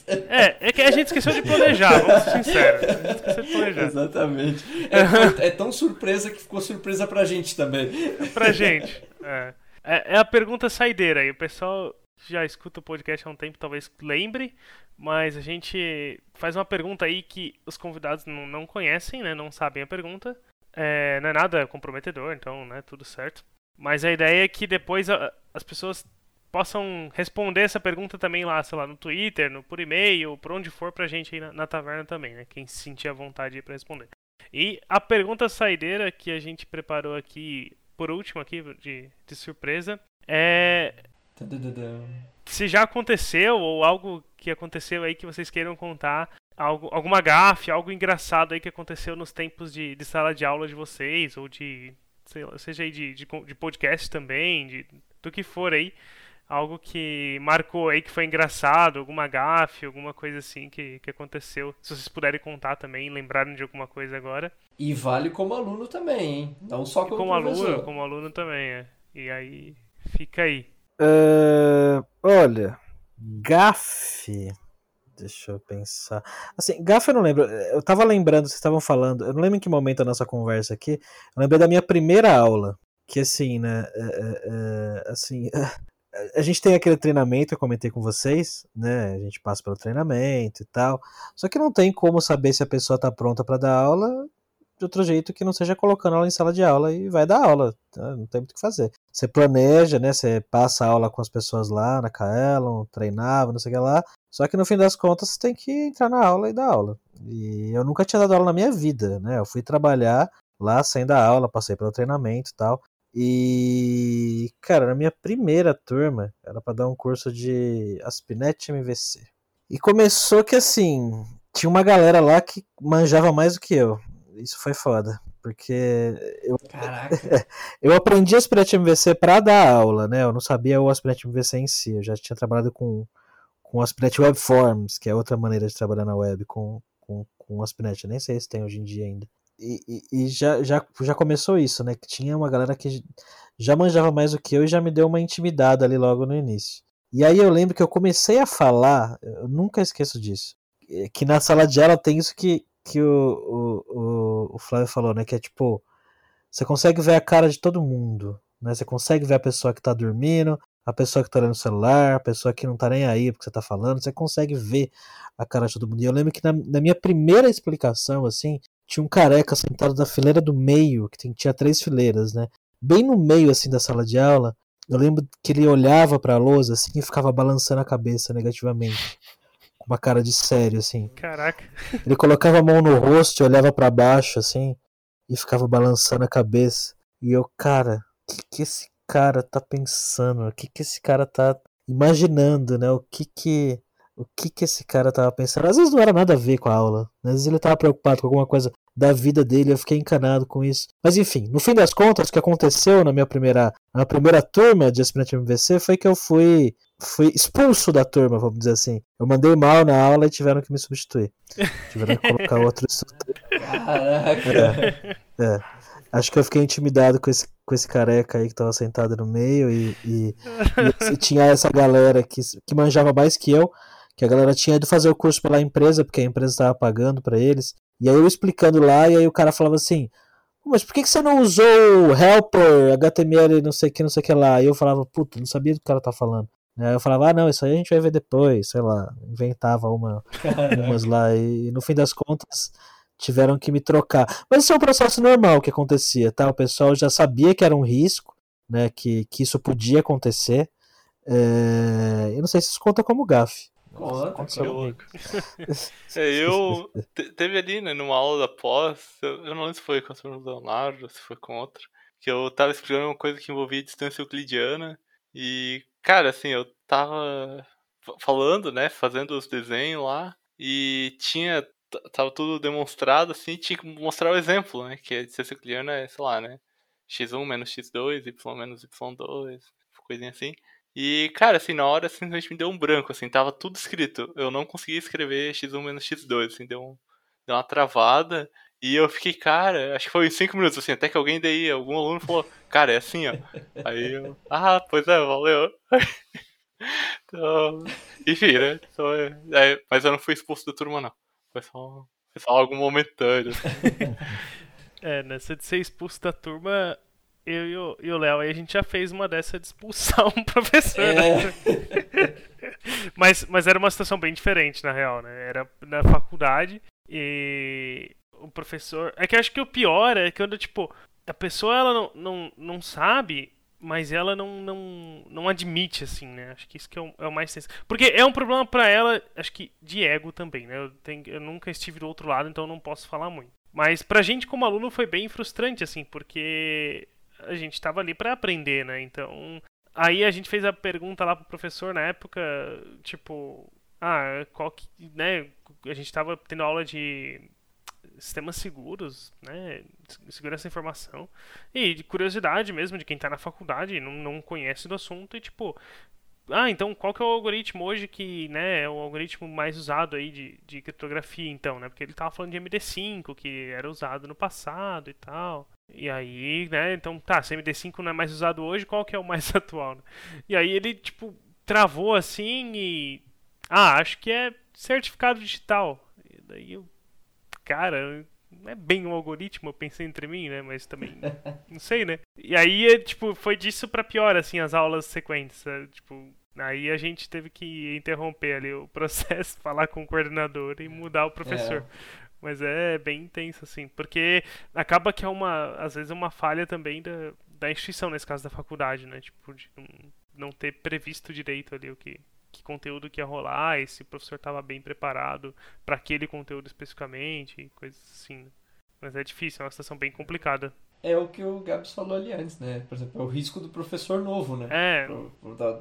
É, é que a gente esqueceu de planejar, vamos ser sinceros. A gente esqueceu de planejar. Exatamente. É, é, tão surpresa que ficou surpresa pra gente também. Pra gente. É. É, é a pergunta saideira aí. O pessoal já escuta o podcast há um tempo, talvez lembre, mas a gente faz uma pergunta aí que os convidados não, não conhecem, né? Não sabem a pergunta. É, não é nada comprometedor, então, né? Tudo certo. Mas a ideia é que depois as pessoas possam responder essa pergunta também lá, sei lá, no Twitter, no, por e-mail, por onde for pra gente aí na, na taverna também, né? Quem se sentir à vontade aí pra responder. E a pergunta saideira que a gente preparou aqui, por último aqui, de, de surpresa, é... Se já aconteceu, ou algo que aconteceu aí que vocês queiram contar, algo, alguma gafe, algo engraçado aí que aconteceu nos tempos de, de sala de aula de vocês, ou de sei lá, seja aí de, de, de podcast também, de, do que for aí, algo que marcou aí, que foi engraçado, alguma gafe, alguma coisa assim que, que aconteceu. Se vocês puderem contar também, lembrarem de alguma coisa agora. E vale como aluno também, hein? Não só como, como aluno, como aluno também, é. E aí, fica aí. Uh, olha, gafe. Deixa eu pensar. Assim, gafe eu não lembro. Eu tava lembrando, vocês estavam falando, eu não lembro em que momento da nossa conversa aqui. Eu lembrei da minha primeira aula. Que assim, né? É, é, é assim. A gente tem aquele treinamento, eu comentei com vocês, né? A gente passa pelo treinamento e tal. Só que não tem como saber se a pessoa tá pronta para dar aula de outro jeito que não seja colocando ela em sala de aula e vai dar aula. Tá? Não tem muito o que fazer. Você planeja, né? Você passa a aula com as pessoas lá na Kaelon, treinava, não sei o que lá. Só que no fim das contas você tem que entrar na aula e dar aula. E eu nunca tinha dado aula na minha vida, né? Eu fui trabalhar lá sem dar aula, passei pelo treinamento e tal. E, cara, na minha primeira turma, era para dar um curso de Aspinet MVC. E começou que assim, tinha uma galera lá que manjava mais do que eu. Isso foi foda. Porque eu, eu aprendi Aspirant MVC para dar aula, né? Eu não sabia o Aspirant MVC em si. Eu já tinha trabalhado com com Aspnet Web Forms, que é outra maneira de trabalhar na web com, com, com Aspnet. Eu nem sei se tem hoje em dia ainda. E, e, já, já, já começou isso, né? Que tinha uma galera que já manjava mais do que eu e já me deu uma intimidade ali logo no início. E aí eu lembro que eu comecei a falar, eu nunca esqueço disso, que na sala de aula tem isso que, que o, o, o, o Flávio falou, né? Que é tipo, você consegue ver a cara de todo mundo, né? Você consegue ver a pessoa que tá dormindo, a pessoa que tá olhando no celular, a pessoa que não tá nem aí porque você tá falando, você consegue ver a cara de todo mundo. E eu lembro que na, na minha primeira explicação, assim, tinha um careca sentado na fileira do meio, que tinha três fileiras, né? Bem no meio, assim, da sala de aula, eu lembro que ele olhava para a lousa, assim, e ficava balançando a cabeça negativamente. uma cara de sério, assim. Caraca. Ele colocava a mão no rosto, olhava para baixo, assim, e ficava balançando a cabeça. E eu, cara, o que, que esse cara tá pensando? O que, que esse cara tá imaginando, né? O que que o que que esse cara tava pensando? Às vezes não era nada a ver com a aula, né? às vezes ele tava preocupado com alguma coisa da vida dele, eu fiquei encanado com isso. Mas enfim, no fim das contas, o que aconteceu na minha primeira, na primeira turma de aspirante MVC foi que eu fui, fui expulso da turma, vamos dizer assim. Eu mandei mal na aula e tiveram que me substituir. Tiveram que colocar outro instrutor. Caraca. É, é. Acho que eu fiquei intimidado com esse, com esse careca aí que tava sentado no meio e, e, e tinha essa galera que, que manjava mais que eu, que a galera tinha ido fazer o curso pela empresa, porque a empresa estava pagando para eles. E aí eu explicando lá, e aí o cara falava assim, mas por que, que você não usou helper, HTML, não sei o que, não sei o que lá? E eu falava, puta, não sabia do que o cara tá falando. Aí eu falava, ah não, isso aí a gente vai ver depois, sei lá, inventava uma, umas lá, e no fim das contas tiveram que me trocar. Mas isso é um processo normal que acontecia, tá? O pessoal já sabia que era um risco, né? Que, que isso podia acontecer. É... Eu não sei se isso conta como gafe. Conta, Que louco. É, eu te- teve ali, né, numa aula da pós, eu, eu não lembro se foi com o. Leonardo, se foi com outro, que eu tava explicando uma coisa que envolvia distância euclidiana e, cara, assim, eu tava fa- falando, né, fazendo os desenhos lá e tinha, tava tudo demonstrado, assim, tinha que mostrar o exemplo, né, que a distância euclidiana é, sei lá, né, x1 menos x2, y menos y2, coisinha assim. E, cara, assim, na hora simplesmente me deu um branco, assim, tava tudo escrito. Eu não conseguia escrever x1 menos x2, assim, deu, um, deu uma travada. E eu fiquei, cara, acho que foi em 5 minutos, assim, até que alguém daí, algum aluno falou, cara, é assim, ó. Aí eu, ah, pois é, valeu. então, enfim, né? Então, é, é, mas eu não fui expulso da turma, não. Foi só, foi só algo momentâneo. assim. É, nessa de ser expulso da turma, eu e o- Léo aí a gente já fez uma dessa de expulsar um professor. É. né? mas, mas era uma situação bem diferente, na real, né? Era na faculdade e o professor. É que eu acho que o pior é quando, tipo, a pessoa ela não, não, não sabe, mas ela não, não, não admite, assim, né? Acho que isso que é o, é o mais tenso. Porque é um problema pra ela, acho que de ego também, né? Eu, tenho, eu nunca estive do outro lado, então eu não posso falar muito. Mas pra gente como aluno foi bem frustrante, assim, porque a gente tava ali pra aprender, né? Então, aí a gente fez a pergunta lá pro professor na época, tipo, ah, qual que, né? A gente tava tendo aula de sistemas seguros, né? Segurança da informação. E de curiosidade mesmo de quem tá na faculdade não, não conhece do assunto e tipo, ah, então qual que é o algoritmo hoje que, né, é o algoritmo mais usado aí de, de criptografia, então, né? Porque ele tava falando de MD5, que era usado no passado e tal. E aí, né, então, tá, se MD5 não é mais usado hoje, qual que é o mais atual, né? E aí ele, tipo, travou assim e... Ah, acho que é certificado digital. E daí eu... Cara, não é bem um algoritmo, eu pensei entre mim, né? Mas também, não sei, né? E aí, é, tipo, foi disso pra pior, assim, as aulas sequentes, sabe? Tipo, aí a gente teve que interromper ali o processo, falar com o coordenador e mudar o professor. Mas é bem intenso, assim, porque acaba que é uma, às vezes, é uma falha também da, da instituição, nesse caso da faculdade, né? Tipo, de não, ter previsto direito ali o que, que conteúdo que ia rolar, e se o professor estava bem preparado para aquele conteúdo especificamente, coisas assim. né? Mas é difícil, é uma situação bem complicada. É o que o Gabs falou ali antes, né? Por exemplo, é o risco do professor novo, né? É,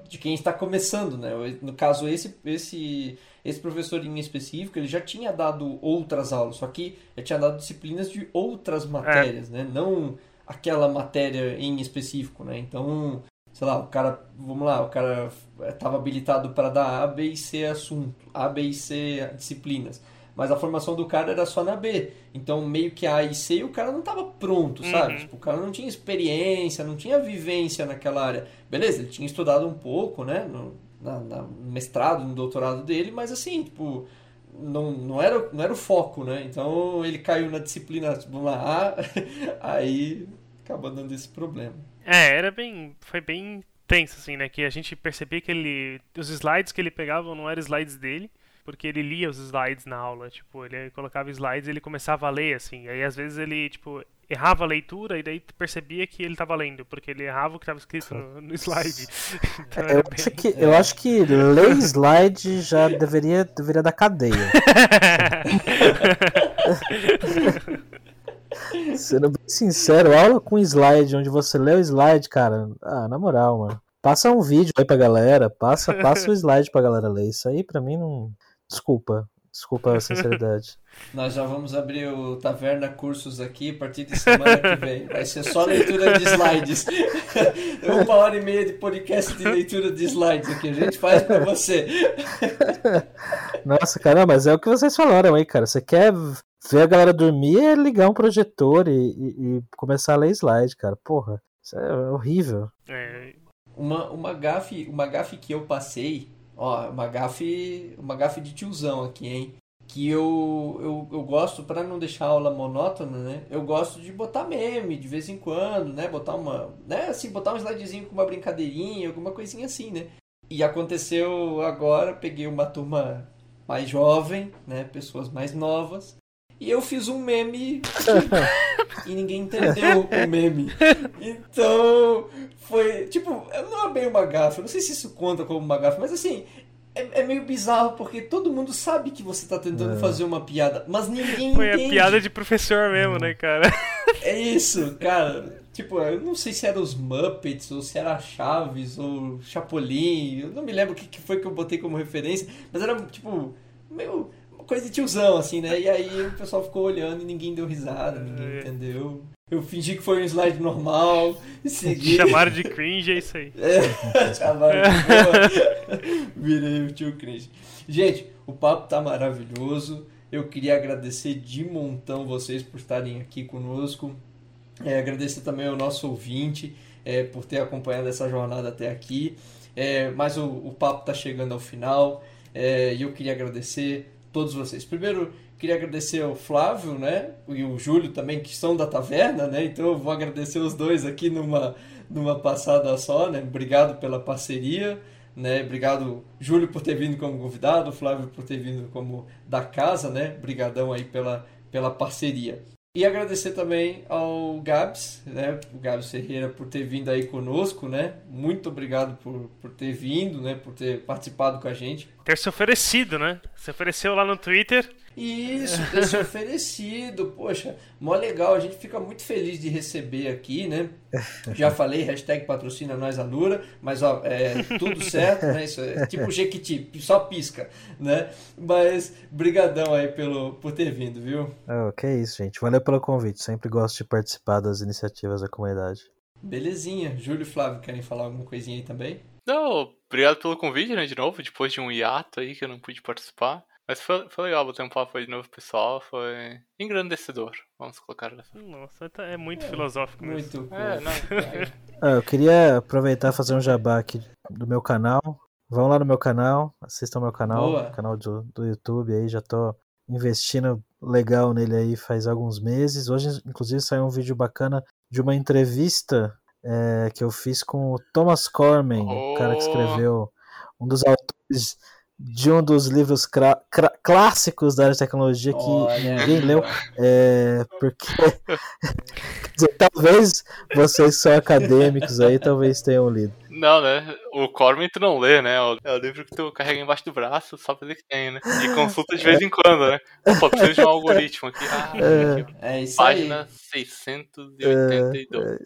De quem está começando, né? No caso, esse, esse, esse professor em específico, ele já tinha dado outras aulas, só que já tinha dado disciplinas de outras matérias, né? Não aquela matéria em específico, né? Então, sei lá, o cara, vamos lá, o cara estava habilitado para dar A, B e C assunto, A, B e C disciplinas. Mas a formação do cara era só na B. Então, meio que A e C, o cara não estava pronto, sabe? Uhum. Tipo, o cara não tinha experiência, não tinha vivência naquela área. Beleza, ele tinha estudado um pouco, né? No, na, na- mestrado, no doutorado dele, mas assim, tipo, não, não, era, não era o foco, né? Então, ele caiu na disciplina, tipo, vamos lá, A, aí acabou dando esse problema. É, era bem. Foi bem tenso, assim, né? Que a gente percebia que ele. Os slides que ele pegava não eram slides dele, porque ele lia os slides na aula. Tipo, ele colocava slides e ele começava a ler, assim. Aí às vezes ele, tipo, errava a leitura e daí percebia que ele estava lendo, porque ele errava o que estava escrito no, no slide. Então, eu, acho que, eu acho que ler slide já deveria, deveria dar cadeia. Sendo bem sincero, aula com slide, onde você lê o slide, cara, ah, na moral, mano. Passa um vídeo aí pra galera, passa, passa o slide pra galera ler. Isso aí pra mim não. Desculpa, desculpa a sinceridade. Nós já vamos abrir o Taverna Cursos aqui a partir de semana que vem. Vai ser só leitura de slides. Uma hora e meia de podcast de leitura de slides aqui. A gente faz pra você. Nossa, cara, mas é o que vocês falaram aí, cara. Você quer ver a galera dormir é ligar um projetor e, e, e começar a ler slide, cara. Porra, isso é horrível. É, Uma, uma, gafe, uma gafe que eu passei, ó, uma gafe, uma gafe de tiozão aqui, hein? Que eu, eu, eu gosto, para não deixar a aula monótona, né? Eu gosto de botar meme de vez em quando, né? Botar uma, né? Assim, botar um slidezinho com uma brincadeirinha, alguma coisinha assim, né? E aconteceu agora, peguei uma turma mais jovem, né? Pessoas mais novas. E eu fiz um meme e ninguém entendeu o meme. Então, foi, tipo, não é bem uma gafe, eu não sei se isso conta como uma gafe, mas assim, é, é meio bizarro porque todo mundo sabe que você tá tentando É. fazer uma piada, mas ninguém foi a entende. piada de professor mesmo, né, cara? É isso, cara. Tipo, eu não sei se era os Muppets, ou se era Chaves, ou Chapolin, eu não me lembro o que, que foi que eu botei como referência, mas era, tipo, meio coisa de tiozão, assim, né? E aí o pessoal ficou olhando e ninguém deu risada, ninguém É. entendeu. Eu fingi que foi um slide normal, e segui. Chamaram de cringe, é isso aí. É, chamaram de. Virei o tio Cringe. Gente, o papo tá maravilhoso. Eu queria agradecer de montão vocês por estarem aqui conosco. É, agradecer também ao nosso ouvinte é, por ter acompanhado essa jornada até aqui. É, mas o, o papo tá chegando ao final é, e eu queria agradecer todos vocês. Primeiro, queria agradecer ao Flávio, né? E o Júlio também, que são da taverna, né? Então eu vou agradecer os dois aqui numa, numa passada só, né? Obrigado pela parceria, né? Obrigado, Júlio, por ter vindo como convidado, Flávio por ter vindo como da casa, né? Obrigadão aí pela, pela parceria. E agradecer também ao Gabs, né? O Gabs Ferreira por ter vindo aí conosco, né? Muito obrigado por, por ter vindo, né? Por ter participado com a gente. Ter se oferecido, né? Se ofereceu lá no Twitter. Isso, ter se oferecido, poxa, mó legal, a gente fica muito feliz de receber aqui, né? Já falei, hashtag patrocina nós Alura, mas ó, é tudo certo, né? Isso é tipo Jequiti, só pisca, né? Mas brigadão aí pelo, por ter vindo, viu? Oh, que isso, gente. Valeu pelo convite. Sempre gosto de participar das iniciativas da comunidade. Belezinha. Júlio e Flávio, querem falar alguma coisinha aí também? Não, obrigado pelo convite, né, de novo, depois de um hiato aí que eu não pude participar. Mas foi, foi legal bater um papo aí de novo, pessoal. Foi engrandecedor, vamos colocar dessa Nossa, tá- é muito filosófico mesmo. Muito É, bom. não. Ah, eu queria aproveitar e fazer um jabá aqui do meu canal. Vão lá no meu canal, assistam meu canal, Boa. canal do, do YouTube aí, já tô investindo legal nele aí faz alguns meses. Hoje, inclusive, saiu um vídeo bacana de uma entrevista é, que eu fiz com o Thomas Corman, o cara que Oh. escreveu um dos autores de um dos livros clássicos da área de tecnologia que Olha ninguém leu. É, porque dizer, talvez vocês são acadêmicos aí talvez tenham lido. Não, né? O Corman tu não lê, né? É o livro que tu carrega embaixo do braço só pra dizer que tem, né? E consulta de vez em quando, né? Pô, preciso de um algoritmo aqui. Ah, aqui, ó. É isso Página aí. 682.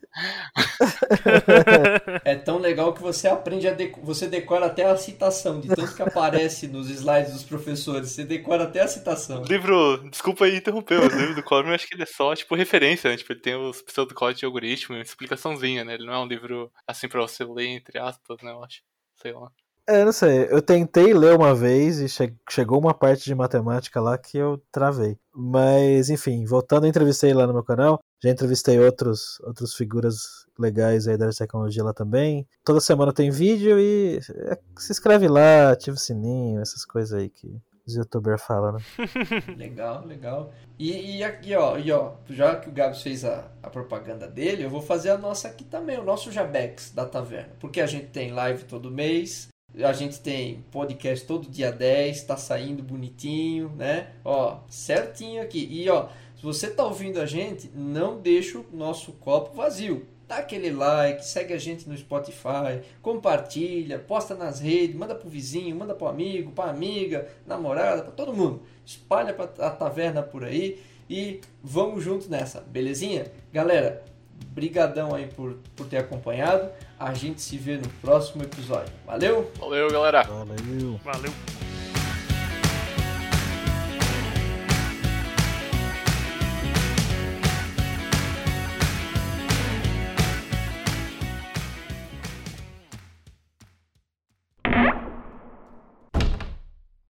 É tão legal que você aprende a deco... você decora até a citação, de tanto que aparece nos slides dos professores. Você decora até a citação. O livro, desculpa aí interromper, mas o livro do Corman eu acho que ele é só, tipo, referência, né? Tipo, ele tem os pseudocódigos de algoritmo e uma explicaçãozinha, né? Ele não é um livro, assim, pra você ler, entre aspas, né? Eu acho. Sei lá. É, não sei, eu tentei ler uma vez e che- chegou uma parte de matemática lá que eu travei. Mas, enfim, voltando, eu entrevistei lá no meu canal, já entrevistei outros, outros figuras legais aí da tecnologia lá também. Toda semana tem vídeo e é, se inscreve lá, ativa o sininho, essas coisas aí que os youtubers falam, né? Legal, legal. E, e aqui, ó, e ó, já que o Gabs fez a, a propaganda dele, eu vou fazer a nossa aqui também, o nosso Jabex da Taverna. Porque a gente tem live todo mês, a gente tem podcast todo dia 10, tá saindo bonitinho, né? Ó, certinho aqui. E ó, se você tá ouvindo a gente, não deixa o nosso copo vazio. Dá aquele like, segue a gente no Spotify, compartilha, posta nas redes, manda pro vizinho, manda pro amigo, pra amiga, namorada, pra todo mundo. Espalha pra a taverna por aí e vamos juntos nessa, belezinha? Galera, brigadão aí por, por ter acompanhado. A gente se vê no próximo episódio. Valeu? Valeu, galera. Valeu. Valeu.